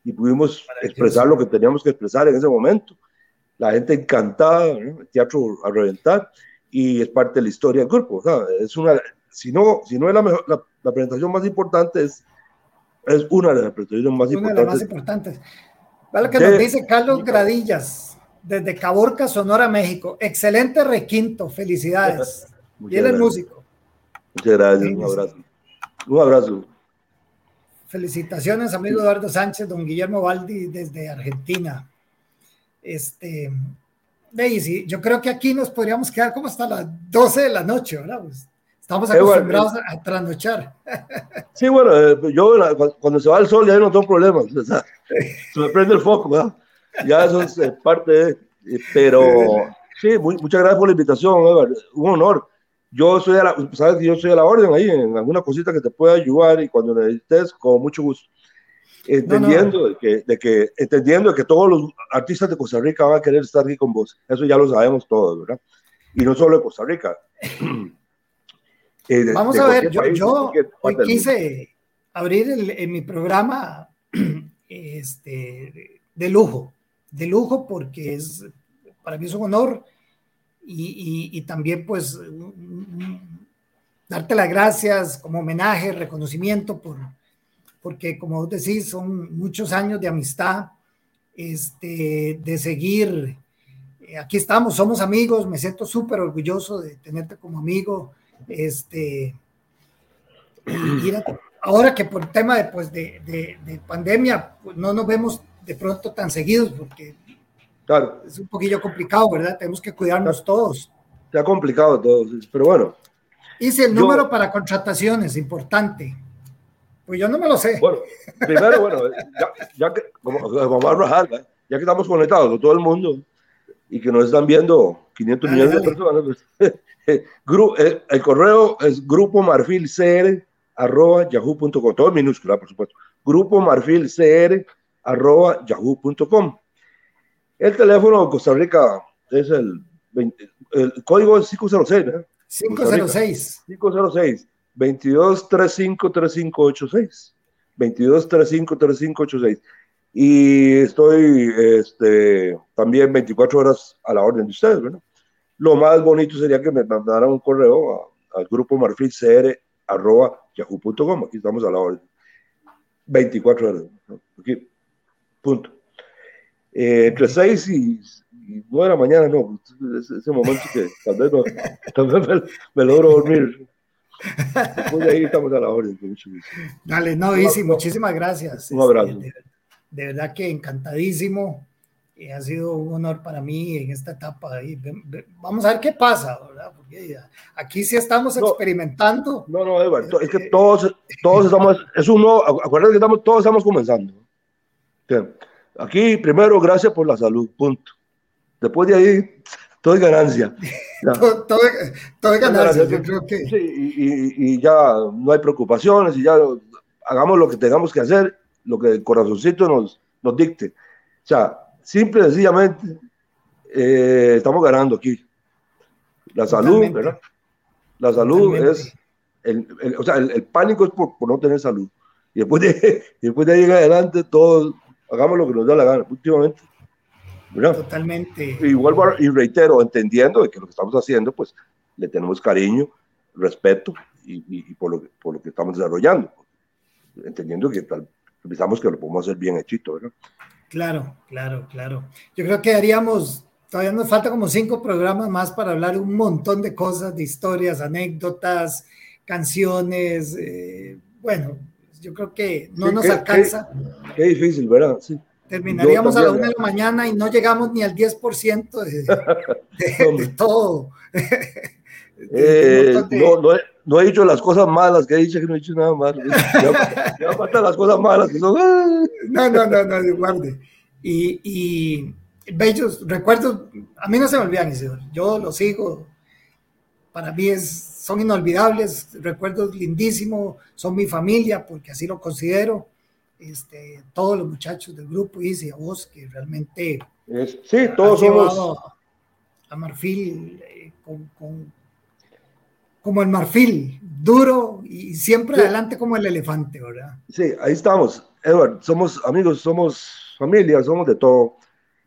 y- pudimos expresar lo que teníamos que expresar en ese momento. La gente encantada, ¿no? el teatro a reventar y es parte de la historia del grupo. Es una, si no, si no es la, mejor, la, la presentación más importante, es, es una de las presentaciones más Una de las más importantes. importantes. Vale que De- nos dice Carlos Gradillas, desde Caborca, Sonora, México. Excelente requinto, felicidades. Y él es músico. Muchas gracias, un abrazo. Un abrazo. Felicitaciones, amigo Eduardo Sánchez, don Guillermo Baldi desde Argentina. Este, Daisy, yo creo que aquí nos podríamos quedar como hasta las 12 de la noche, ¿verdad? Pues, estamos Eh, bueno, acostumbrados a, trasnochar. Sí, bueno, eh, yo la- cu- cuando se va el sol ya no tengo problemas. o sea, se me prende el foco, ¿verdad? Ya eso es eh, parte de. eh, Pero sí, muy- muchas gracias por la invitación, Edward. Un honor. Yo soy a la, sabes yo soy a la orden ahí en alguna cosita que te pueda ayudar y cuando necesites, con mucho gusto. Entendiendo, De que, de que, entendiendo que todos los artistas de Costa Rica van a querer estar aquí con vos. Eso ya lo sabemos todos, ¿verdad? Y no solo de Costa Rica. Eh, de- Vamos de a ver, yo, país, de yo hoy quise abrir el- en mi programa este, de lujo, de lujo porque es, para mí es un honor y, y- y también pues darte las gracias como homenaje, reconocimiento por, porque como vos decís, son muchos años de amistad, este, de seguir. eh, Aquí estamos, somos amigos, me siento súper orgulloso de tenerte como amigo. Este, a- ahora que por tema de, pues, de, de- de pandemia, pues, no nos vemos de pronto tan seguidos porque Claro, es un poquillo complicado, ¿verdad? Tenemos que cuidarnos todos. ha complicado todo, pero bueno, Hice el Yo- número para contrataciones, importante. Pues yo no me lo sé. bueno, primero, bueno, ya, ya que, como, como a rajar, ¿verdad? ya que estamos conectados con todo el mundo, y que nos están viendo 500 Dale, millones de personas. pues, eh, el correo es grupo arroba yahoo.com, todo en minúscula, por supuesto. Grupo marfil cr arroba yahoo.com. El teléfono de Costa Rica es el, 20 el código es 506, ¿verdad? 506. 506 22 35 3586 22 35 3586 y estoy este, también 24 horas a la orden de ustedes, ¿verdad? Lo más bonito sería que me mandaran un correo a- al grupo marfilcr arroba yahoo.com, aquí estamos a la orden. 24 horas, ¿no? aquí, punto. Eh, entre 6 y, y 9 de la mañana, no, ese, ese momento que tal vez, no, tal vez me, me logro dormir. Después de ahí estamos a la orden. Dale, no, Isi, muchísimas gracias. Un abrazo. Este, de, de verdad que encantadísimo. Eh, ha sido un honor para mí en esta etapa. Y ve- ve- vamos a ver qué pasa, ¿verdad? Porque ya- aquí sí estamos No. experimentando. No, no, Edward, to- es que todos, todos estamos, es un nuevo, acu- acuérdate que estamos, todos estamos comenzando. Sí. Aquí, primero, gracias por la salud, punto. Después de ahí, todo es ganancia. Todo, todo, todo es ganancia, yo creo que. Sí, y, y- y ya no hay preocupaciones y ya hagamos lo que tengamos que hacer, lo que el corazoncito nos, nos dicte. O sea, simple y sencillamente, eh, estamos ganando aquí. La salud, Totalmente. ¿verdad? La salud Totalmente. es, el, el- o sea, el, el pánico es por, por no tener salud. Y después de, y después de ahí en adelante, todos hagamos lo que nos da la gana, últimamente. ¿verdad? Totalmente. Y vuelvo a- y reitero, entendiendo de que lo que estamos haciendo, pues le tenemos cariño, respeto y, y- y por, lo que, por lo que estamos desarrollando. Entendiendo que tal, pensamos que lo podemos hacer bien hechito, ¿verdad? Claro, claro, claro. Yo creo que haríamos, todavía nos falta como cinco programas más para hablar un montón de cosas, de historias, anécdotas, canciones. eh, bueno, yo creo que no Sí, nos qué- alcanza. Qué difícil, ¿verdad? Sí. Terminaríamos a la una de la mañana y no llegamos ni al 10% de, de, de todo. De- un Eh, no, no, he, no he dicho las cosas malas que he dicho que no he dicho nada malo. Ya, ya faltan las cosas malas que son. ¡ah! No, no, no, no, guarde. Y, y bellos recuerdos, a mí no se me olvidan, Isidoro. Yo los sigo. Para mí es, son inolvidables, recuerdos lindísimos, son mi familia, porque así lo considero. Este, todos los muchachos del grupo, Isi, a vos, que realmente Es- sí, todos somos. a, Marfil eh, con, con- como el marfil, duro y siempre Sí. adelante como el elefante, ¿verdad? Sí, ahí estamos. Edward, somos amigos, somos familia, somos de todo.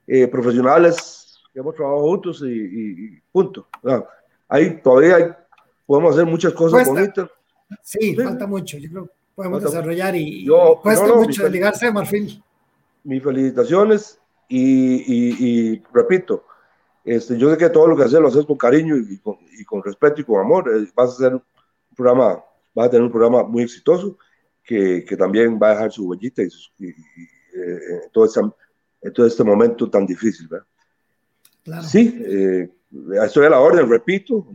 Eh, profesionales hemos trabajado juntos y, y- y punto. Ah, Ahí todavía hay- podemos hacer muchas cosas Cuesta. bonitas. Sí, Sí. falta mucho. Yo creo que podemos Falta- desarrollar y, Yo- cuesta no, no, mucho desligarse de Marfil. Mis felicitaciones y, y- y repito, este, yo sé que todo lo que haces lo haces con cariño y con, y con respeto y con amor. Eh, vas a hacer un programa, vas a tener un programa muy exitoso que, que también va a dejar su huellita y, y- y, eh, todo este, todo este momento tan difícil. ¿verdad? Claro. Sí, eh, estoy a la orden, repito,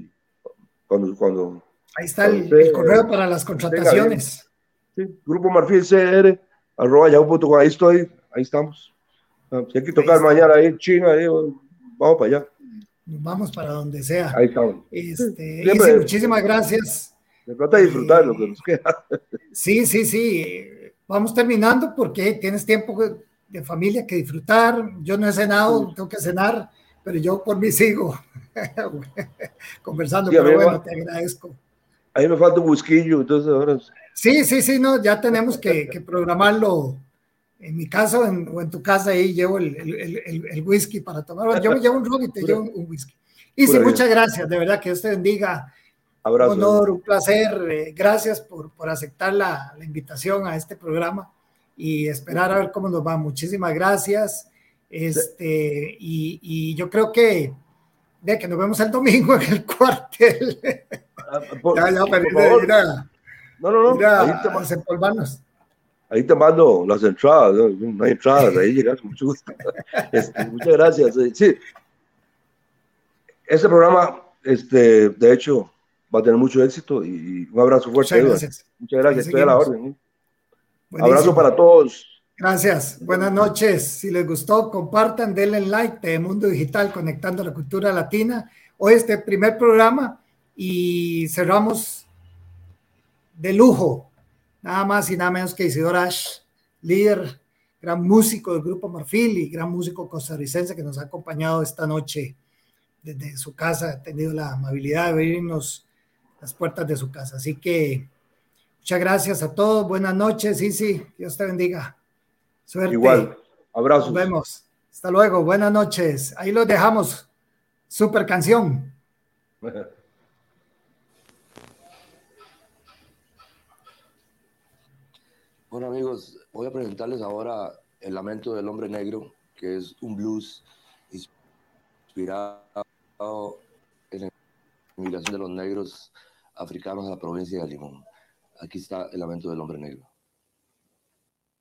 cuando, cuando Ahí está el, Entonces, el correo para las contrataciones. sí, Grupo Marfil CR, arroba yahoo.com, ahí estoy, ahí estamos. Ah, Si hay que tocar Ahí mañana ahí en China, ahí, vamos para allá, vamos para donde sea. ahí estamos. Este, Siempre- muchísimas gracias. Se trata de disfrutar lo que nos queda. Sí, sí, sí. eh, Vamos terminando porque tienes tiempo de- de familia que disfrutar. Yo no he cenado, tengo que cenar, pero yo por mí sigo conversando. Sí, pero bueno, va- te agradezco. A mí me falta un whisky, entonces ahora Sí, sí, sí, no, ya tenemos que, que programarlo. En mi caso en- o en tu casa, ahí llevo el, el- el- el- whisky para tomar. Yo me llevo un ron y te llevo un, un whisky. Y sí, muchas gracias, de verdad que Dios te bendiga. abrazo. Un honor, un placer. eh, gracias por, por aceptar la, la invitación a este programa y esperar a ver cómo nos va. Muchísimas gracias. Este, y, y yo creo que, de que nos vemos el domingo en el cuartel. Ah, por- ya, ya, pero por favor. mira, No, no, no, ahí te, a ahí te mando las entradas, no, no hay entradas, ahí llegas con mucho gusto. Este, muchas gracias. eh, Sí, este programa, este, de hecho, va a tener mucho éxito y, y un abrazo fuerte. Muchas gracias. Muchas gracias, estoy a la orden. ¿eh? Abrazo para todos, Gracias. Buenas noches. Si les gustó, compartan, denle like de Mundo Digital Conectando la Cultura Latina. Hoy este primer programa y cerramos de lujo, nada más y nada menos que Isidor Ash, líder, gran músico del Grupo Marfil y gran músico costarricense que nos ha acompañado esta noche desde su casa, ha tenido la amabilidad de abrirnos las puertas de su casa. Así que muchas gracias a todos, buenas noches, sí, Dios te bendiga. Suerte. Igual, abrazos. Nos vemos. Hasta luego, buenas noches. Ahí los dejamos. Super canción. Bueno amigos, voy a presentarles ahora El Lamento del Hombre Negro, que es un blues inspirado en la migración de los negros africanos a la provincia de Limón. Aquí está El Lamento del Hombre Negro.